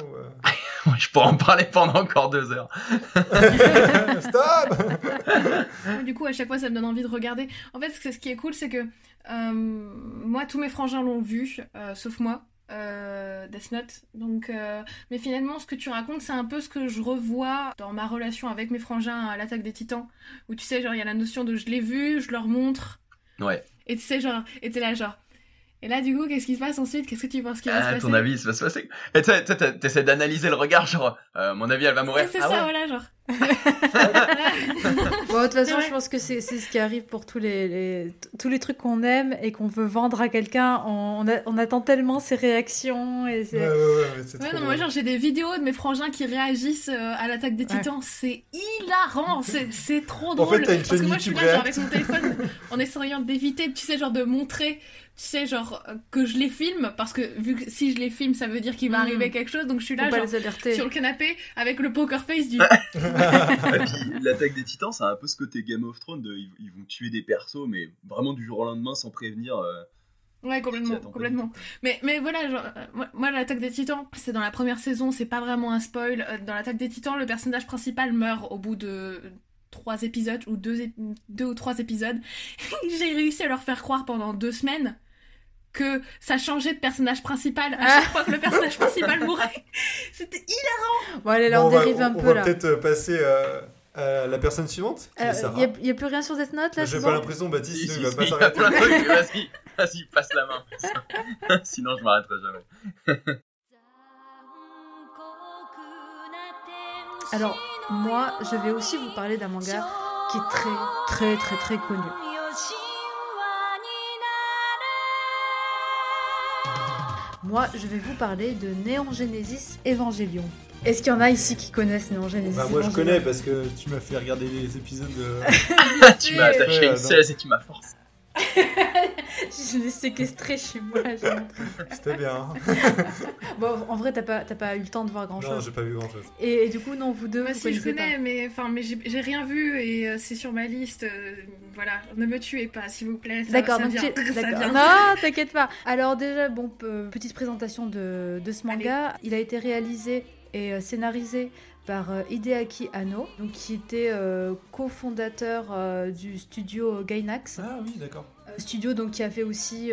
Je pourrais en parler pendant encore deux heures. Stop du coup, à chaque fois, ça me donne envie de regarder. En fait, ce qui est cool, c'est que moi, tous mes frangins l'ont vu, sauf moi euh, Death Note. Donc, euh, mais finalement, ce que tu racontes, c'est un peu ce que je revois dans ma relation avec mes frangins à l'attaque des titans. Où tu sais, genre, il y a la notion de je l'ai vu, je leur montre. Ouais. Et tu sais, genre, et t'es là, genre, et là, du coup, qu'est-ce qui se passe ensuite? Qu'est-ce que tu penses qu'il va se passer À ton avis, il va se passer? Et tu essaies d'analyser le regard, genre, euh, mon avis, elle va mourir. c'est ah ça, voilà, genre. bon, de toute façon, je pense que c'est ce qui arrive pour tous les, tous les trucs qu'on aime et qu'on veut vendre à quelqu'un. On, on, attend tellement ses réactions. Et ouais, ouais, ouais, ouais non, moi, genre, j'ai des vidéos de mes frangins qui réagissent euh, à l'attaque des titans. C'est hilarant. C'est trop drôle. En fait, t'as une chaîne Parce que moi, je suis là, genre, avec mon téléphone, en essayant d'éviter, tu sais, genre, de montrer tu sais, genre, que je les filme, parce que vu que si je les filme, ça veut dire qu'il va hmm. arriver quelque chose, donc je suis là, genre, sur le canapé, avec le poker face du. l'attaque des titans, c'est un peu ce côté Game of Thrones, de, ils, vont tuer des persos, mais vraiment du jour au lendemain, sans prévenir. Euh, ouais, complètement, complètement. Mais, mais voilà, genre, euh, moi, l'attaque des titans, c'est dans la première saison, c'est pas vraiment un spoil. Euh, dans l'attaque des titans, le personnage principal meurt au bout de trois épisodes ou deux, deux ou trois épisodes. J'ai réussi à leur faire croire pendant deux semaines que ça changeait de personnage principal à chaque fois que le personnage principal mourait. C'était hilarant. Bon, allez, là, on, dérive un peu. On va peut-être euh, passer euh, à la personne suivante. Il euh, n'y a, plus rien sur Death Note là J'ai pas l'impression, Baptiste, il, va pas s'arrêter. Vas-y, vas-y, passe la main. Sinon, je m'arrêterai jamais. Alors, moi, je vais aussi vous parler d'un manga qui est très, très, très, très connu. Moi, je vais vous parler de Néon Genesis Evangelion. Est-ce qu'il y en a ici qui connaissent Néon Genesis bah, Moi, je connais parce que tu m'as fait regarder les épisodes de. tu m'as attaché une 16 et tu m'as forcé. Je l'ai séquestré chez moi. C'était bien. bon, en vrai, t'as pas, pas eu le temps de voir grand chose. Non, j'ai pas vu grand chose. Et, du coup, non, vous deux. Moi, si je connais, mais enfin, mais j'ai rien vu et euh, c'est sur ma liste. Euh, voilà, ne me tuez pas, s'il vous plaît. D'accord, donc D'accord. Non, t'inquiète pas. Alors déjà, bon, petite présentation de, de ce manga. Il a été réalisé et euh, scénarisé par euh, Hideaki Anno, donc qui était euh, cofondateur euh, du studio Gainax. Ah oui, d'accord. studio donc qui a fait aussi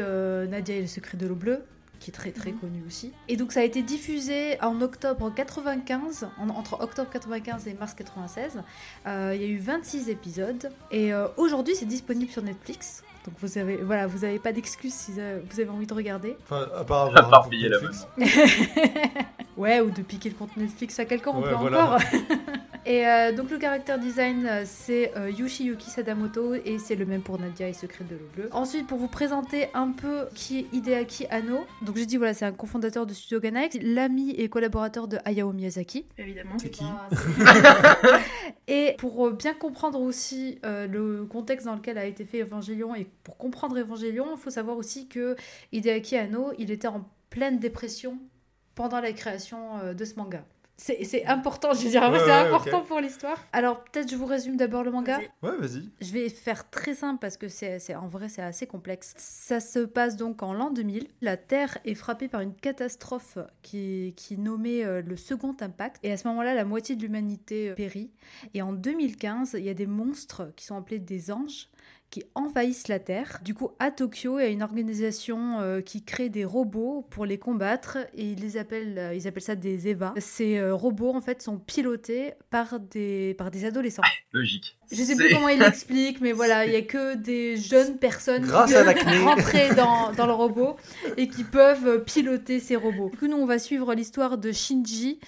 Nadia et le secret de l'eau bleue qui est très très mhm. connu aussi. Et donc ça a été diffusé en octobre 95, entre octobre 95 et mars 96. il y a eu 26 épisodes et aujourd'hui c'est disponible sur Netflix. Donc vous avez voilà, vous avez pas d'excuses si vous avez envie de regarder. Enfin, à part avoir à la Ouais, ou de piquer le compte Netflix à quelqu'un, on peut encore. et euh, donc le caractère design, euh, c'est euh, Yuki Sadamoto et c'est le même pour Nadia et Secret de l'eau bleue. Ensuite, pour vous présenter un peu qui est Hideaki Anno, donc j'ai dit voilà, c'est un cofondateur de Studio Gainax, l'ami et collaborateur de Hayao Miyazaki. Évidemment. C'est qui Et pour euh, bien comprendre aussi le contexte dans lequel a été fait Evangelion et pour comprendre Evangelion, il faut savoir aussi que Hideaki Anno, il était en pleine dépression pendant la création euh, de ce manga. C'est important, je veux dire, c'est important pour l'histoire. Alors, peut-être je vous résume d'abord le manga. Ouais, vas-y. Je vais faire très simple parce que c'est en vrai, c'est assez complexe. Ça se passe donc en l'an 2000. La Terre est frappée par une catastrophe qui, qui est nommée euh, le Second Impact. Et à ce moment-là, la moitié de l'humanité euh, périt. Et en 2015, il y a des monstres qui sont appelés des anges qui envahissent la Terre. Du coup, à Tokyo, il y a une organisation euh, qui crée des robots pour les combattre et ils les appellent, euh, ils appellent ça des EVA. Ces euh, robots, en fait, sont pilotés par des, par des adolescents. Logique. Je sais plus comment il l'explique, mais voilà, il y a que des jeunes personnes Grâce qui peuvent rentrer dans, dans le robot et qui peuvent piloter ces robots. Du coup, nous, on va suivre l'histoire de Shinji,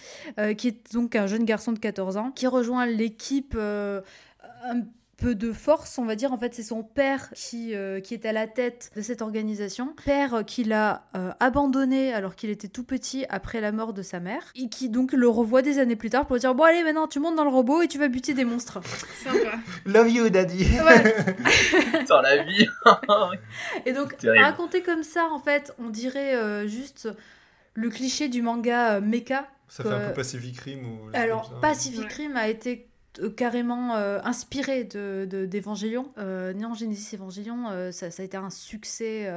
qui est donc un jeune garçon de 14 ans, qui rejoint l'équipe un peu de force, on va dire. En fait, c'est son père qui, euh, qui est à la tête de cette organisation. Père qu'il a euh, abandonné alors qu'il était tout petit après la mort de sa mère. Et qui donc le revoit des années plus tard pour dire Bon, allez, maintenant tu montes dans le robot et tu vas buter des monstres. Sympa. Love you, daddy. dans la vie. et donc, raconter comme ça, en fait, on dirait euh, juste le cliché du manga mecha. Ça fait un peu Pacific Rim ou. Alors, Pacific Rim a été euh, carrément euh, inspiré de, d'Evangélion. Euh, Néon Genesis Evangelion, euh, ça, ça, a été un succès,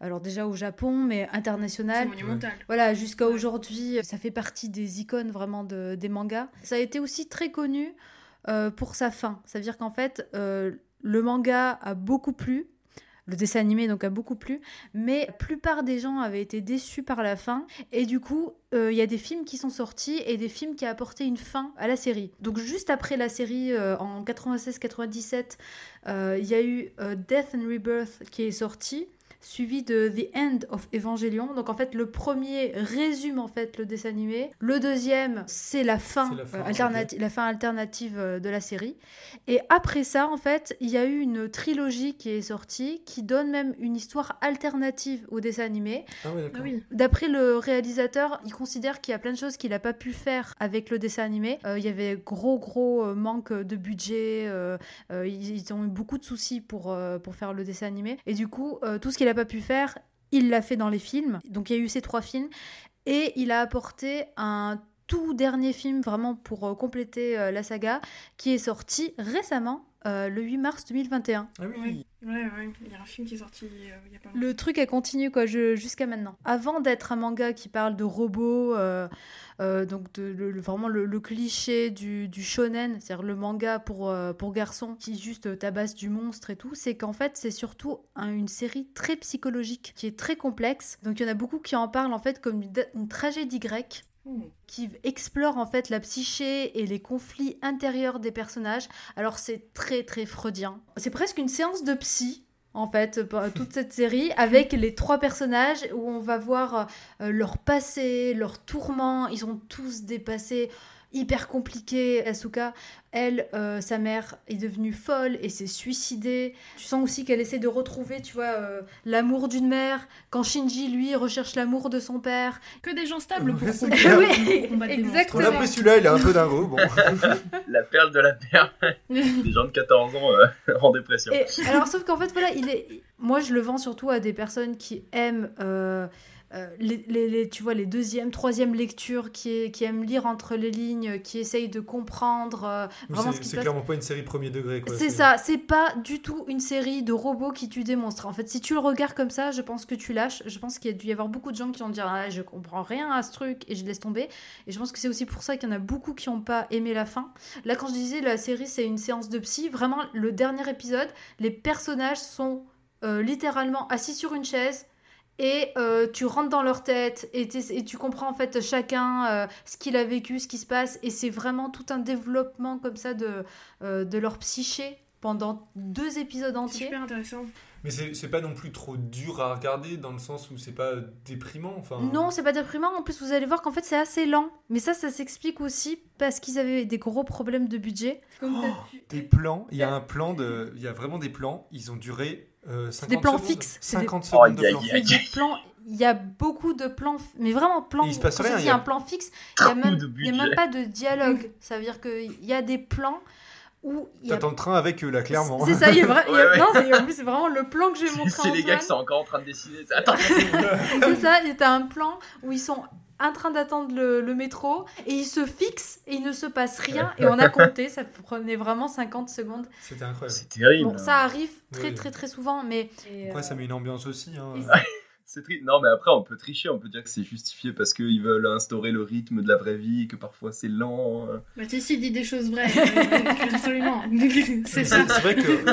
alors déjà au Japon, mais international. monumental. Voilà, jusqu'à aujourd'hui, ça fait partie des icônes vraiment de, des mangas. Ça a été aussi très connu pour sa fin. Ça veut dire qu'en fait, le manga a beaucoup plu, le dessin animé donc a beaucoup plu, mais la plupart des gens avaient été déçus par la fin. Et du coup il y a des films qui sont sortis et des films qui ont apporté une fin à la série. Donc juste après la série en 96-97, il y a eu Death and Rebirth qui est sorti suivi de The End of Evangelion. Donc en fait, le premier résume en fait le dessin animé. Le deuxième, c'est la fin, la fin, euh, alternative, la fin alternative euh, de la série. Et après ça, en fait, il y a eu une trilogie qui est sortie qui donne même une histoire alternative au dessin animé. Ah oui, D'après le réalisateur, il considère qu'il y a plein de choses qu'il n'a pas pu faire avec le dessin animé. Euh, il y avait gros gros manque de budget. ils, ils, ont eu beaucoup de soucis pour, pour faire le dessin animé. Et du coup, tout ce qu'il pas pu faire, il l'a fait dans les films. Donc il y a eu ces trois films. Et il a apporté un tout dernier film vraiment pour euh, compléter euh, la saga qui est sorti récemment euh, le 8 mars 2021. Ah oui. Ouais, ouais, il y a un film qui est sorti il y a pas Le truc a continué quoi jusqu'à maintenant. Avant d'être un manga qui parle de robots, donc de, vraiment le, cliché du, shonen, c'est-à-dire le manga pour, pour garçons qui juste tabasse du monstre et tout, c'est qu'en fait c'est surtout une série très psychologique qui est très complexe. Donc il y en a beaucoup qui en parlent en fait comme une tragédie grecque qui explore en fait la psyché et les conflits intérieurs des personnages. Alors c'est très très freudien. C'est presque une séance de psy en fait, toute cette série, avec les trois personnages où on va voir euh, leur passé, leurs tourments. Ils ont tous des passés hyper compliqué. Asuka, elle, euh, sa mère est devenue folle et s'est suicidée. Tu sens aussi qu'elle essaie de retrouver, tu vois, euh, l'amour d'une mère. Quand Shinji, lui, recherche l'amour de son père. Que des gens stables pour oui, exactement. On a pris celui-là, il est un peu dingo. Bon. la perle de la perle. des gens de 14 ans euh, en dépression. alors, sauf qu'en fait, voilà, il est. Moi, je le vends surtout à des personnes qui aiment euh, les, les, tu vois, les deuxième, troisième lectures qui, qui aiment lire entre les lignes, qui essayent de comprendre euh, vraiment ce qui C'est clairement pas une série premier degré. C'est ça, c'est pas du tout une série de robots qui tuent des monstres. En fait, si tu le regardes comme ça, je pense que tu lâches. Je pense qu'il y a dû y avoir beaucoup de gens qui vont dire ah, je comprends rien à ce truc et je laisse tomber. Et je pense que c'est aussi pour ça qu'il y en a beaucoup qui n'ont pas aimé la fin. Là, quand je disais la série c'est une séance de psy, vraiment le dernier épisode, les personnages sont euh, littéralement assis sur une chaise et euh, tu rentres dans leur tête et, et, tu comprends en fait chacun euh, ce qu'il a vécu, ce qui se passe et c'est vraiment tout un développement comme ça de, euh, de leur psyché pendant deux épisodes entiers. Super intéressant. Mais c'est pas non plus trop dur à regarder dans le sens où c'est pas déprimant. Enfin... Non, c'est pas déprimant. En plus, vous allez voir qu'en fait, c'est assez lent. Mais ça, ça s'explique aussi parce qu'ils avaient des gros problèmes de budget. Oh, des plans. Il y a un plan de. Il y a vraiment des plans. Ils ont duré euh, des plans fixes. 50 secondes de plans. Il y a beaucoup de plans, mais vraiment plans. Il se passe rien. Il y a un plan fixe. Il n'y a, même, a même pas de dialogue. Ça veut dire qu'il y a des plans où. T'attends le train avec eux là, clairement. C'est ça, il y a, Non, en plus, c'est vraiment le plan que j'ai montré. C'est les gars qui sont encore en train de dessiner. Attends. c'est ça, il y a un plan où ils sont en train d'attendre le, métro et il se fixe et il ne se passe rien et on a compté, ça prenait vraiment 50 secondes. C'était incroyable. C'est terrible. Bon, ça arrive très très très souvent, mais... Après, ça met une ambiance aussi. Hein. C'est Non, mais après, on peut tricher, on peut dire que c'est justifié parce qu'ils veulent instaurer le rythme de la vraie vie, que parfois c'est lent. Hein. Bah, si, dit des choses vraies. absolument. c'est ça. C'est vrai que.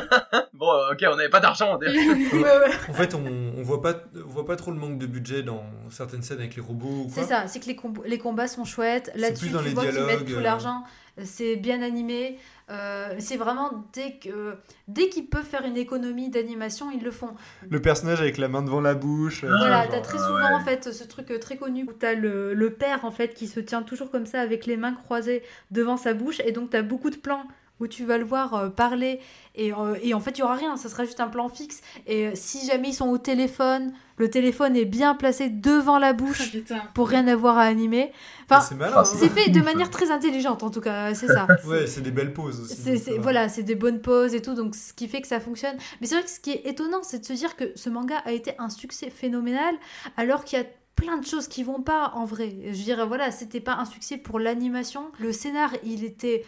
bon, ok, on n'avait pas d'argent. en fait, on, voit pas, on voit pas trop le manque de budget dans certaines scènes avec les robots. C'est ça, c'est que les, les combats sont chouettes. Là-dessus, tu vois qu'ils mettent tout euh. l'argent. C'est bien animé. Euh, c'est vraiment dès que dès qu'ils peuvent faire une économie d'animation, ils le font. Le personnage avec la main devant la bouche. Euh, voilà, t'as très souvent en fait ce truc euh, très connu où t'as le, le père en fait qui se tient toujours comme ça avec les mains croisées devant sa bouche et donc t'as beaucoup de plans où tu vas le voir parler et, et, en fait il y aura rien, ça sera juste un plan fixe et si jamais ils sont au téléphone le téléphone est bien placé devant la bouche ah, pour rien avoir à animer. Enfin, c'est fait de manière très intelligente en tout cas, c'est ça. ouais, c'est des belles poses aussi. voilà, c'est des bonnes poses et tout, donc ce qui fait que ça fonctionne. Mais c'est vrai que ce qui est étonnant, c'est de se dire que ce manga a été un succès phénoménal alors qu'il y a plein de choses qui vont pas en vrai. Je veux dire, voilà, c'était pas un succès pour l'animation. Le scénar, il était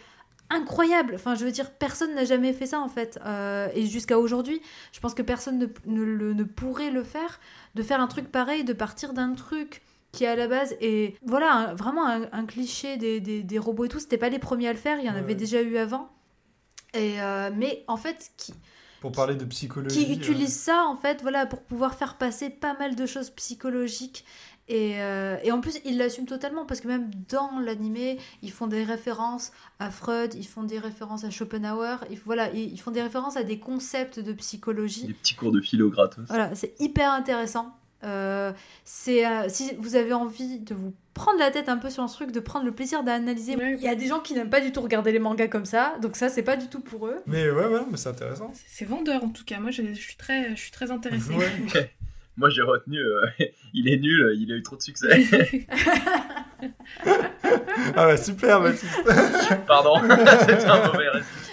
incroyable. Enfin, je veux dire, personne n'a jamais fait ça en fait. Euh, et jusqu'à aujourd'hui, je pense que personne ne, ne, pourrait le faire. De faire un truc pareil, de partir d'un truc qui à la base est voilà vraiment un, cliché des, des, des, robots et tout. C'était pas les premiers à le faire, il y en avait déjà eu avant. Et euh, mais en fait, qui pour parler de psychologie. Qui utilise ça en fait, voilà, pour pouvoir faire passer pas mal de choses psychologiques. Et, euh, et en plus, ils l'assument totalement parce que même dans l'animé, ils font des références à Freud, ils font des références à Schopenhauer, ils, voilà, ils, font des références à des concepts de psychologie. Des petits cours de philo gratos. Voilà, c'est hyper intéressant. Euh, c'est euh, si vous avez envie de vous prendre la tête un peu sur un truc, de prendre le plaisir d'analyser. Il y a des gens qui n'aiment pas du tout regarder les mangas comme ça, donc ça c'est pas du tout pour eux. Mais ouais, ouais, mais c'est intéressant. C'est vendeur en tout cas. Moi je, suis très, je suis très intéressée. Moi j'ai retenu, euh, il est nul, il a eu trop de succès. ah ouais, super Baptiste. Pardon, c'est un mauvais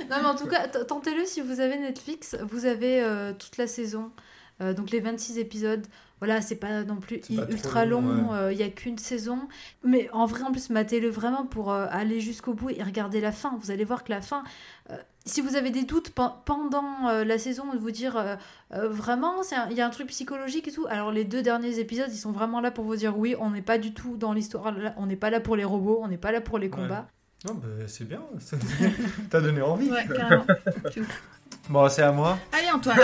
Non mais en tout cas, tentez-le si vous avez Netflix, vous avez toute la saison. donc les 26 épisodes, voilà, c'est pas non plus ultra long, euh, il y a qu'une saison. Mais en vrai, en plus, matez-le vraiment pour euh, aller jusqu'au bout et regarder la fin. Vous allez voir que la fin, euh, si vous avez des doutes pendant la saison, de vous dire vraiment, il y a un truc psychologique et tout. Alors, les deux derniers épisodes, ils sont vraiment là pour vous dire oui, on n'est pas du tout dans l'histoire, on n'est pas là pour les robots, on n'est pas là pour les combats. Non, bah, c'est bien, t'as donné envie. Ouais, carrément. bon, c'est à moi. Allez, Antoine,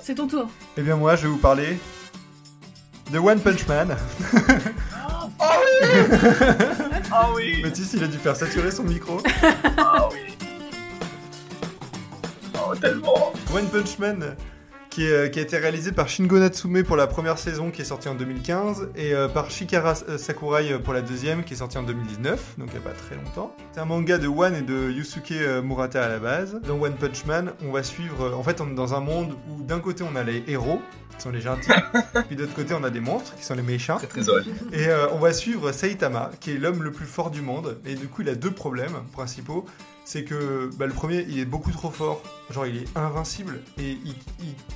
c'est ton tour. Eh bien, moi, je vais vous parler The One Punch Man. oh oui Oh oui. Mathis, il a dû faire saturer son micro. Oh oui. Oh tellement. One Punch Man qui, euh, qui, a été réalisé par Shingo Natsume pour la première saison qui est sortie en 2015 et euh, par Shikara euh, Sakurai pour la deuxième qui est sortie en 2019, donc il n'y a pas très longtemps. C'est un manga de One et de Yusuke Murata à la base. Dans One Punch Man, on va suivre, en fait on est dans un monde où d'un côté on a les héros, qui sont les gentils, puis d'autre côté on a des monstres, qui sont les méchants. Très, et on va suivre Saitama, qui est l'homme le plus fort du monde, et du coup il a deux problèmes principaux c'est que bah, le premier, il est beaucoup trop fort. Genre, il est invincible et il,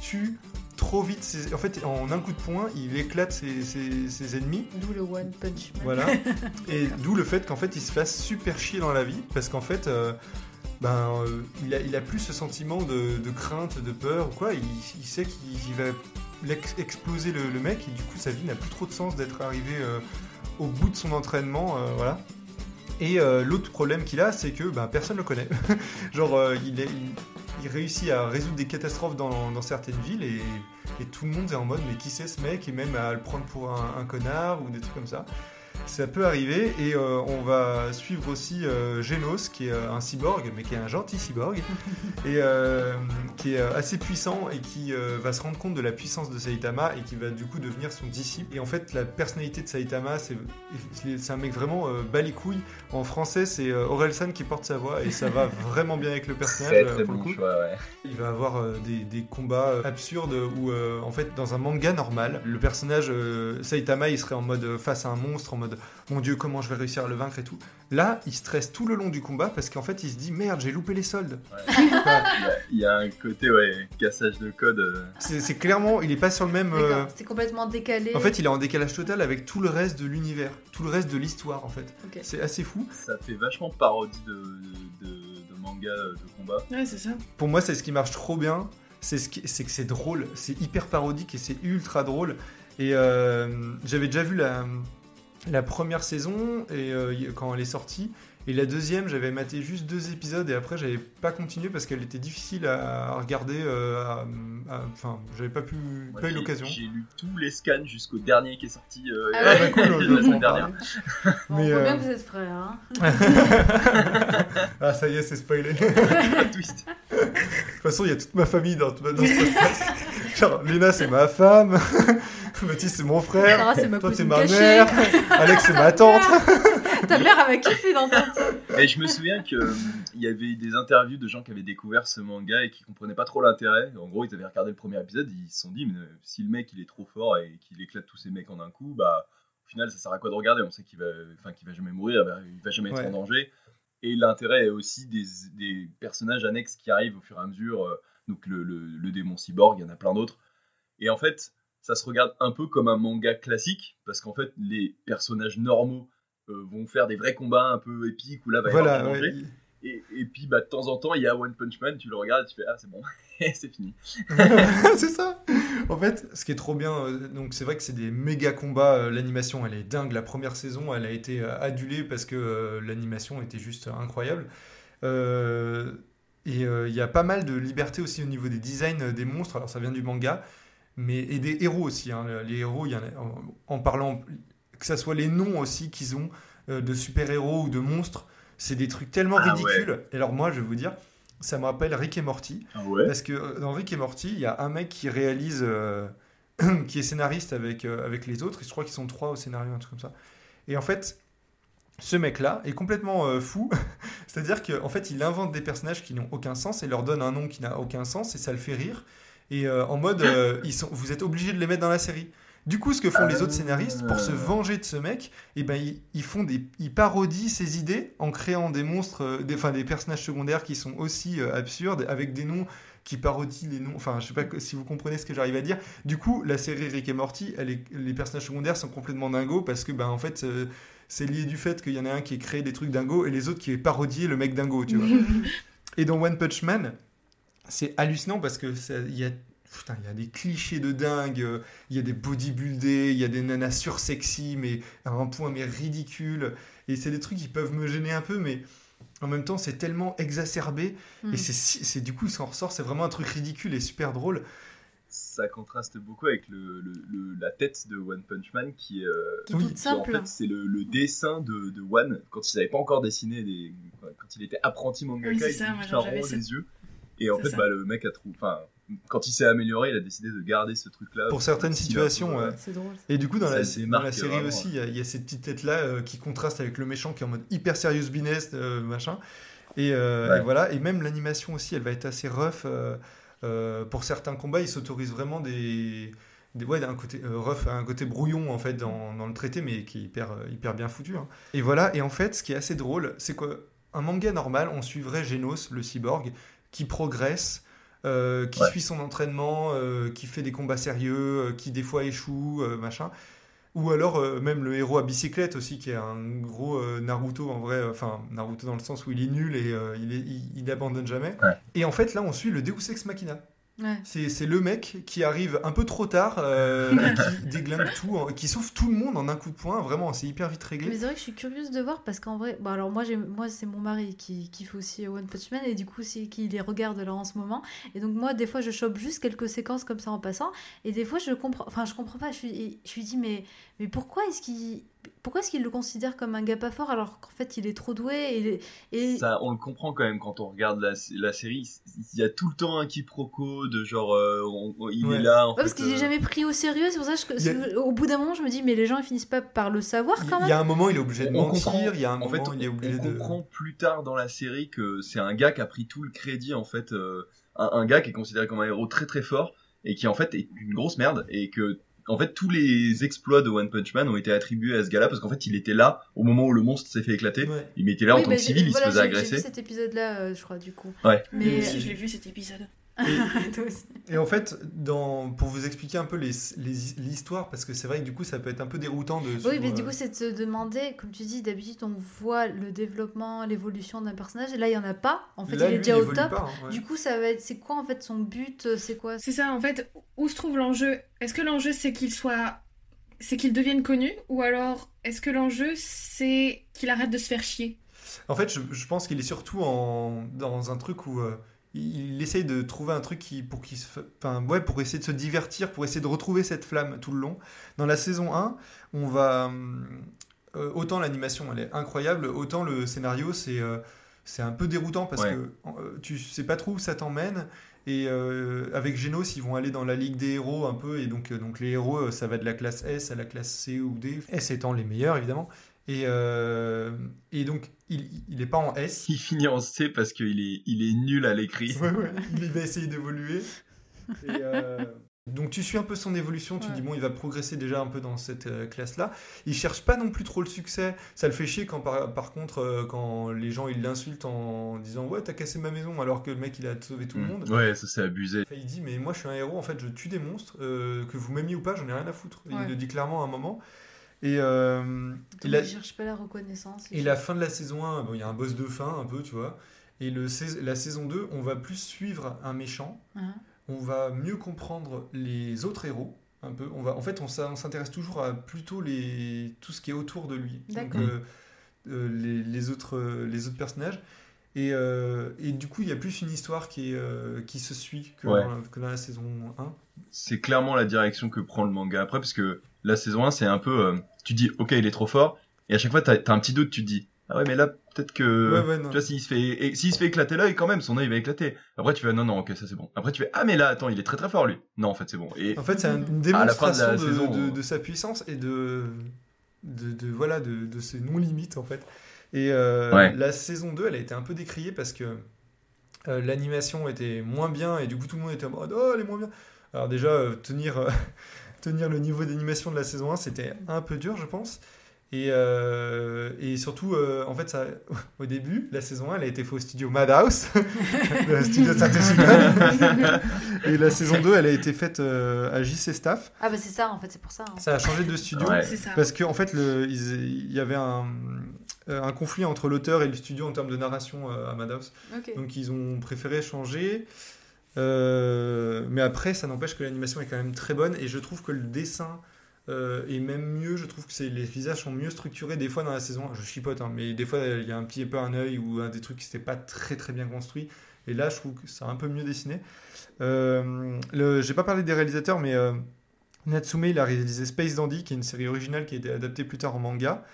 tue trop vite. En fait, en un coup de poing, il éclate ses, ennemis. D'où le One Punch Man. Voilà. et d'où le fait qu'en fait, il se fasse super chier dans la vie. Parce qu'en fait, euh, ben, euh, il, a, il a plus ce sentiment de, crainte, de peur ou quoi. Il, sait qu'il va exploser le, mec et du coup, sa vie n'a plus trop de sens d'être arrivé euh, au bout de son entraînement. voilà. Et l'autre problème qu'il a, c'est que ben, personne ne le connaît. Genre, il, est, il, réussit à résoudre des catastrophes dans, certaines villes et, tout le monde est en mode mais qui c'est ce mec? Et même à le prendre pour un connard ou des trucs comme ça ça peut arriver et euh, on va suivre aussi euh, Genos qui est euh, un cyborg mais qui est un gentil cyborg et qui est assez puissant et qui va se rendre compte de la puissance de Saitama et qui va du coup devenir son disciple et en fait la personnalité de Saitama c'est un mec vraiment bas les couilles en français c'est Orelsan qui porte sa voix et ça va vraiment bien avec le personnage pour le coup. ouais. il va avoir des, des, combats absurdes où en fait dans un manga normal le personnage Saitama il serait en mode face à un monstre en mode mon dieu, comment je vais réussir à le vaincre et tout. Là, il stresse tout le long du combat parce qu'en fait, il se dit merde, j'ai loupé les soldes. il, y a, un côté, ouais, cassage de code. Euh. C'est clairement, il est pas sur le même. Euh, c'est complètement décalé. En fait, il est en décalage total avec tout le reste de l'univers, tout le reste de l'histoire en fait. C'est assez fou. Ça fait vachement parodie de, de, manga de combat. Ouais, c'est ça. Pour moi, c'est ce qui marche trop bien. C'est ce que c'est drôle, c'est hyper parodique et c'est ultra drôle. Et euh, j'avais déjà vu la, la première saison et euh, quand elle est sortie. Et la deuxième j'avais maté juste deux épisodes et après j'avais pas continué parce qu'elle était difficile à, regarder euh, enfin j'avais pas pu pas eu l'occasion. j'ai lu tous les scans jusqu'au dernier qui est sorti euh, ah, bah cool, la semaine dernière. on voit bien que vous êtes frères hein. ah ça y est c'est spoilé. Twist. De toute façon il y a toute ma famille dans, dans ce podcast. Genre Lena c'est ma femme Mathis, c'est mon frère. Sarah, c'est ma Toi, c'est ma mère. Alex, c'est ma tante. Ta mère avait kiffé d'entendre ça. Et je me souviens qu'il euh, y avait des interviews de gens qui avaient découvert ce manga et qui comprenaient pas trop l'intérêt. En gros, ils avaient regardé le premier épisode, ils se sont dit, mais si le mec il est trop fort et qu'il éclate tous ces mecs en un coup, bah au final, ça sert à quoi de regarder? On sait qu'il va, enfin, qu'il va jamais mourir, bah, il va jamais être en danger. Et l'intérêt est aussi des, des, personnages annexes qui arrivent au fur et à mesure. Euh, donc le, le, le démon cyborg, il y en a plein d'autres. Et en fait, ça se regarde un peu comme un manga classique, parce qu'en fait, les personnages normaux euh, vont faire des vrais combats un peu épiques, où là va y avoir danger. Et, et, puis bah, de temps en temps, il y a One Punch Man, tu le regardes et tu fais Ah, c'est bon, c'est fini. c'est ça. En fait, ce qui est trop bien, euh, donc c'est vrai que c'est des méga combats. Euh, l'animation, elle est dingue. La première saison, elle a été adulée parce que l'animation était juste incroyable. et il y a pas mal de liberté aussi au niveau des designs des monstres. Alors ça vient du manga, mais et des héros aussi. Hein. Les héros, il y en, a, en, parlant que ça soit les noms aussi qu'ils ont de super héros ou de monstres c'est des trucs tellement ah ridicules. Et alors moi, je vais vous dire, ça me rappelle Rick et Morty. Ah parce que euh, dans Rick et Morty, il y a un mec qui réalise, euh, qui est scénariste avec, euh, avec les autres. Et je crois qu'ils sont trois au scénario, un truc comme ça. Et en fait, ce mec-là est complètement fou. C'est-à-dire qu'en fait, il invente des personnages qui n'ont aucun sens et leur donne un nom qui n'a aucun sens et ça le fait rire. Et en mode, ils sont, vous êtes obligé de les mettre dans la série. Du coup, ce que font les autres scénaristes pour se venger de ce mec, eh ben, ils, font des, ils parodient ses idées en créant des monstres, euh, des, enfin, des personnages secondaires qui sont aussi euh, absurdes, avec des noms qui parodient les noms. Enfin, je sais pas si vous comprenez ce que j'arrive à dire. Du coup, la série Rick et Morty, elle les personnages secondaires sont complètement dingos parce que, ben, en fait, euh, c'est lié du fait qu'il y en a un qui ait créé des trucs dingos et les autres qui aient parodié le mec dingo, tu vois. et dans One Punch Man, c'est hallucinant parce que il y a putain, il y a des clichés de dingue, euh, il y a des bodybuildés, il y a des nanas sursexy, mais à un point mais ridicule. Et c'est des trucs qui peuvent me gêner un peu, mais en même temps, c'est tellement exacerbé. Et mm. c'est du coup, ce qu'on ressort, c'est vraiment un truc ridicule et super drôle. Ça contraste beaucoup avec le, la tête de One Punch Man qui, euh, qui, en fait c'est le, dessin de, de, One quand il n'avait pas encore dessiné des, quand il était apprenti mangaka oui, il avait les yeux et en fait bah, le mec a trouvé enfin quand il s'est amélioré, il a décidé de garder ce truc-là. Pour certaines situations, ouais. Et du coup, dans, la, dans la, série aussi, il y, a cette petite tête-là euh, qui contraste avec le méchant qui est en mode hyper serious business, euh, machin. Euh, et, voilà. Et même l'animation aussi, elle va être assez rough. pour certains combats, il s'autorise vraiment des. des ouais, un côté rough, un côté brouillon en fait dans, dans, le traité, mais qui est hyper, hyper bien foutu. Hein. Et voilà. Et en fait, ce qui est assez drôle, c'est qu'un manga normal, on suivrait Genos, le cyborg, qui progresse euh, qui suit son entraînement, euh, qui fait des combats sérieux, euh, qui des fois échoue, machin. Ou alors même le héros à bicyclette aussi, qui est un gros Naruto en vrai, enfin Naruto dans le sens où il est nul et il, est, il, abandonne jamais. Et en fait là on suit le Deus Ex Machina. C'est le mec qui arrive un peu trop tard, euh, qui déglingue tout, qui sauve tout le monde en un coup de poing. Vraiment, c'est hyper vite réglé. Mais c'est vrai que je suis curieuse de voir parce qu'en vrai, alors moi, moi c'est mon mari qui, qui fait aussi One Punch Man et du coup, c'est qui les regarde là en ce moment. Et donc, moi, des fois, je chope juste quelques séquences comme ça en passant. Et des fois, je comprends, enfin, je comprends pas. Je suis, je lui dis, mais, mais pourquoi est-ce qu'il pourquoi est-ce qu'il le considère comme un gars pas fort alors qu'en fait il est trop doué et, et... Ça, on le comprend quand même quand on regarde la, la, série. Il y a tout le temps un quiproquo de genre euh, il est là. En parce qu'il n'est euh, jamais pris au sérieux. C'est pour ça que au bout d'un moment je me dis mais les gens ils finissent pas par le savoir quand même. Il y a un moment il est obligé de mentir. Il y a un en moment fait, il est obligé on comprend plus tard dans la série que c'est un gars qui a pris tout le crédit en fait. Euh, un, un, gars qui est considéré comme un héros très très fort et qui en fait est une grosse merde et que en fait, tous les exploits de One Punch Man ont été attribués à ce gars-là parce qu'en fait, il était là au moment où le monstre s'est fait éclater. Il était là en tant que civil, il se faisait agresser. J'ai vu cet épisode-là, euh, je crois, du coup. Ouais. Mais si, je l'ai vu cet épisode. Et, en fait, dans, pour vous expliquer un peu l'histoire, parce que c'est vrai que du coup, ça peut être un peu déroutant de. Oui, mais du coup, c'est de se demander, comme tu dis, d'habitude, on voit le développement, l'évolution d'un personnage, et là, il n'y en a pas. En fait, il est déjà au top. Hein, du coup, ça va être. C'est quoi, en fait, son but C'est quoi? C'est ça, en fait, où se trouve l'enjeu? Est-ce que l'enjeu, c'est qu'il soit. C'est qu'il devienne connu? Ou alors, est-ce que l'enjeu, c'est qu'il arrête de se faire chier? En fait, je, pense qu'il est surtout en, dans un truc où. Euh, il essaye de trouver un truc qui, pour, qui enfin, ouais, pour essayer de se divertir, pour essayer de retrouver cette flamme tout le long. Dans la saison 1, on va. Euh, autant l'animation elle est incroyable, autant le scénario c'est euh, c'est un peu déroutant parce que euh, tu sais pas trop où ça t'emmène. Et avec Genos, ils vont aller dans la ligue des héros un peu. Et donc, donc les héros, ça va de la classe S à la classe C ou D. S étant les meilleurs évidemment. Et, et donc il n'est pas en S. Il finit en C parce qu'il est, il est nul à l'écrit. Ouais, ouais, il va essayer d'évoluer. Euh, donc tu suis un peu son évolution, tu dis bon il va progresser déjà un peu dans cette euh, classe-là. Il cherche pas non plus trop le succès. Ça le fait chier quand par, contre euh, quand les gens ils l'insultent en disant ouais t'as cassé ma maison alors que le mec il a sauvé tout le mm. monde. Ouais ça c'est abusé. Il dit mais moi je suis un héros en fait je tue des monstres que vous m'aimiez ou pas j'en ai rien à foutre. Il le dit clairement à un moment. Et, euh, la... cherche pas la reconnaissance. Et la fin de la saison 1, il y a un boss de fin un peu, tu vois. Et le, la saison 2, on va plus suivre un méchant. Hein. On va mieux comprendre les autres héros. Un peu. On va, en fait, on s'intéresse toujours à plutôt les, tout ce qui est autour de lui. Donc, euh, euh, les, les, autres, les autres personnages. Et, euh, et, du coup, il y a plus une histoire qui, qui se suit que, dans, que, dans, la saison 1. C'est clairement la direction que prend le manga après, parce que la saison 1, c'est un peu. tu dis, ok, il est trop fort. Et à chaque fois, tu as, un petit doute, tu te dis, ah ouais, mais là, peut-être que. tu vois, s'il se, fait, s'il se fait éclater l'œil, quand même, son œil va éclater. Après, tu fais, non, non, ok, ça c'est bon. Après, tu fais, ah, mais là, attends, il est très très fort, lui. Non, en fait, c'est bon. Et... En fait, c'est une démonstration de, de, sa puissance et de. de, voilà, de, ses non-limites, en fait. Et euh, la saison 2, elle a été un peu décriée parce que euh, l'animation était moins bien et du coup, tout le monde était en mode, oh, elle est moins bien. Alors, déjà, euh, tenir, tenir le niveau d'animation de la saison 1, c'était un peu dur, je pense. Et, euh, et surtout, euh, en fait, ça, au début, la saison 1, elle a été faite au studio Madhouse, le studio Satoshi Et la saison 2, elle a été faite euh, à JC Staff. Ah, bah c'est ça, en fait, c'est pour ça. Hein. Ça a changé de studio. Parce qu'en en fait, le, il, y avait un, un conflit entre l'auteur et le studio en termes de narration à Madhouse. Donc, ils ont préféré changer. Mais après, ça n'empêche que l'animation est quand même très bonne. Et je trouve que le dessin euh, et même mieux, je trouve que c'est, les visages sont mieux structurés des fois dans la saison. Je chipote, hein, mais des fois il y a un petit peu un œil ou un des trucs qui n'étaient pas très très bien construits. Et là, je trouve que c'est un peu mieux dessiné. Euh, le, j'ai pas parlé des réalisateurs, mais euh, Natsume il a réalisé Space Dandy, qui est une série originale qui a été adaptée plus tard en manga.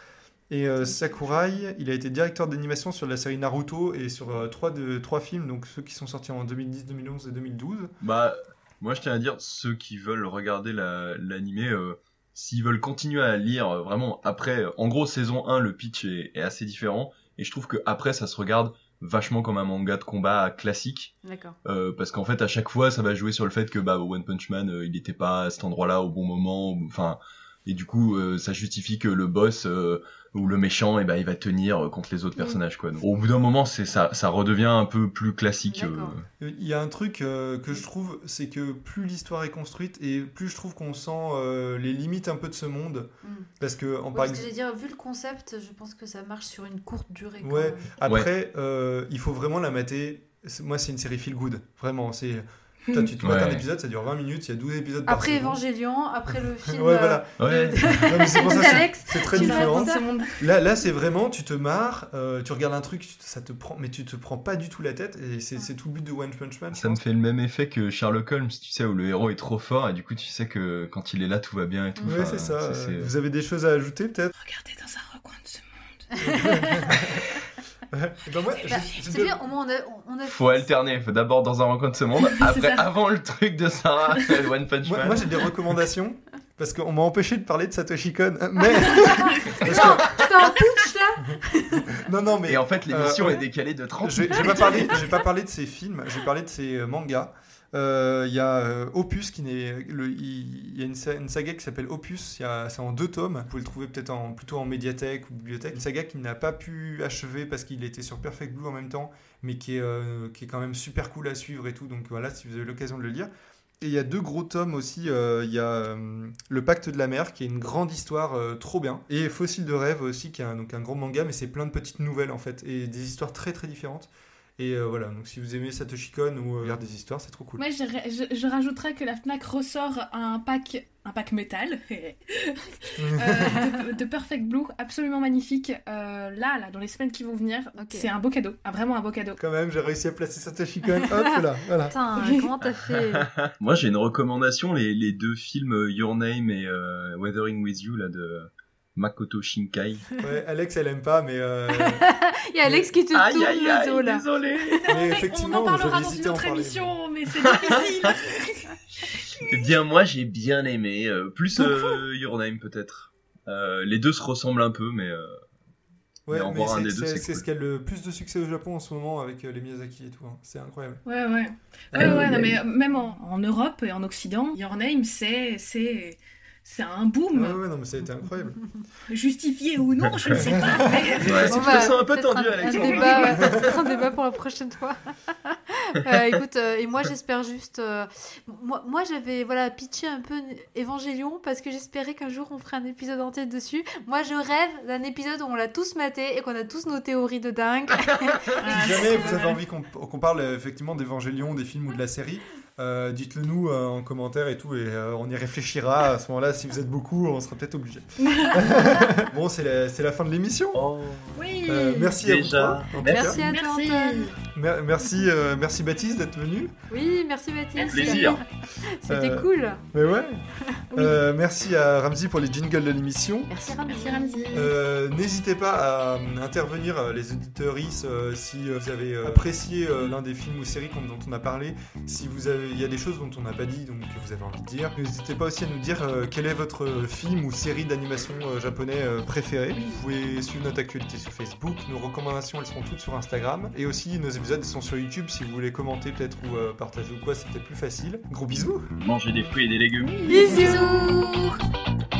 Et euh, Sakurai, il a été directeur d'animation sur la série Naruto et sur trois, de, trois films, donc ceux qui sont sortis en 2010, 2011 et 2012. Bah, moi je tiens à dire, ceux qui veulent regarder l'animé, s'ils veulent continuer à lire euh, vraiment après, en gros saison 1 le pitch est, assez différent et je trouve que après ça se regarde vachement comme un manga de combat classique. D'accord. Euh, parce qu'en fait à chaque fois ça va jouer sur le fait que bah One Punch Man euh, il n'était pas à cet endroit-là au bon moment, enfin et du coup ça justifie que le boss où le méchant et eh ben il va tenir contre les autres mm. personnages quoi. au bout d'un moment c'est ça ça redevient un peu plus classique. Euh. Il y a un truc euh, que je trouve c'est que plus l'histoire est construite et plus je trouve qu'on sent euh, les limites un peu de ce monde mm. parce que en ouais, dire vu le concept je pense que ça marche sur une courte durée. Ouais. Après il faut vraiment la mater. Moi c'est une série feel good vraiment c'est toi, tu te vois un épisode, ça dure 20 minutes, il y a 12 épisodes par Après Evangelion, après le film ouais, voilà. Euh, c'est pour ça, c'est très différent. Là, là c'est vraiment, tu te marres, euh, tu regardes un truc, ça te prend, mais tu te prends pas du tout la tête, et c'est tout le but de One Punch Man. Ça me fait le même effet que Sherlock Holmes, tu sais, où le héros est trop fort, et du coup, tu sais que quand il est là, tout va bien et tout. Ouais, c'est ça. Vous avez des choses à ajouter, peut-être? Regardez dans un recoin de ce monde. ben moi, bah, c'est bien, au moins on a, Faut alterner, faut d'abord dans un rencontre de ce monde, après, avant le truc de Sarah, One Punch Man. Moi, j'ai des recommandations. Parce qu'on m'a empêché de parler de Satoshi Kon, mais... Parce un putsch là Non, non, mais... Et en fait, l'émission euh, est décalée de 30 minutes. J'ai pas, parlé, pas parlé de ses films, j'ai parlé de ses euh, Euh, il y a euh, Opus il y a une, saga qui s'appelle Opus c'est en deux tomes vous pouvez le trouver peut-être plutôt en médiathèque ou bibliothèque une saga qui n'a pas pu achever parce qu'il était sur Perfect Blue en même temps mais qui est, euh, qui est quand même super cool à suivre et tout donc voilà si vous avez l'occasion de le lire et il y a deux gros tomes aussi. Il y a Le Pacte de la Mer, qui est une grande histoire trop bien. Et Fossile de rêve aussi, qui est un, donc un grand manga, mais c'est plein de petites nouvelles en fait. Et des histoires très très différentes. Et euh, voilà, donc si vous aimez Satoshi Kon ou euh, des histoires, c'est trop cool. Moi, je, je, rajouterais que la Fnac ressort un pack, un pack métal euh, de, Perfect Blue, absolument magnifique. là, là, dans les semaines qui vont venir, c'est un beau cadeau, ah, vraiment un beau cadeau. Quand même, j'ai réussi à placer Satoshi Kon. Hop là, voilà. Putain, comment t'as fait Moi, j'ai une recommandation les, les, deux films Your Name et Weathering with You là de Makoto Shinkai. Ouais, Alex, elle aime pas, mais. Euh... Il y a Alex qui te aïe, tourne aïe, le dos là. Désolé. Mais effectivement, on en parlera dans une autre émission, mais c'est difficile. eh bien, moi, j'ai bien aimé. Euh, plus euh, Your Name, peut-être. Euh, les deux se ressemblent un peu, mais. Euh, ouais, mais, mais c'est ce qui a le plus de succès au Japon en ce moment avec les Miyazaki et tout. Hein. C'est incroyable. Ouais, ouais. Ouais, ouais, non, mais même en, en, Europe et en Occident, Your Name, c'est c'est un boom. Ouais, ouais, non, mais ça a été incroyable. Justifié ou non, je ne sais pas. Ouais, c'est un peu tendu, Alexandre. Un débat, un débat pour la prochaine fois. écoute, et moi j'espère juste. moi, moi j'avais voilà, pitché un peu Évangélion parce que j'espérais qu'un jour on ferait un épisode entier dessus. Moi je rêve d'un épisode où on l'a tous maté et qu'on a tous nos théories de dingue. si jamais vous avez envie qu'on parle effectivement d'Évangélion, des films ou de la série, euh, dites-le nous euh, en commentaire et tout, et euh, on y réfléchira. À ce moment-là, si vous êtes beaucoup, on sera peut-être obligé. bon, c'est la, la, fin de l'émission. Oh. Oui. merci à vous. Merci à toi, merci, merci Baptiste d'être venu. Oui, merci Baptiste. Plaisir. C'était cool. Mais ouais. merci à Ramzi pour les jingles de l'émission. Merci Ramzi. N'hésitez pas à intervenir, les auditeuristes, si vous avez apprécié l'un des films ou séries dont on a parlé, si vous avez il y a des choses dont on n'a pas dit, donc que vous avez envie de dire. N'hésitez pas aussi à nous dire euh, quel est votre film ou série d'animation euh, japonais euh, préféré. Vous pouvez suivre notre actualité sur Facebook, nos recommandations elles seront toutes sur Instagram, et aussi nos épisodes sont sur YouTube si vous voulez commenter peut-être ou partager ou quoi, c'est peut-être plus facile. Gros bisous Mangez des fruits et des légumes. Bisous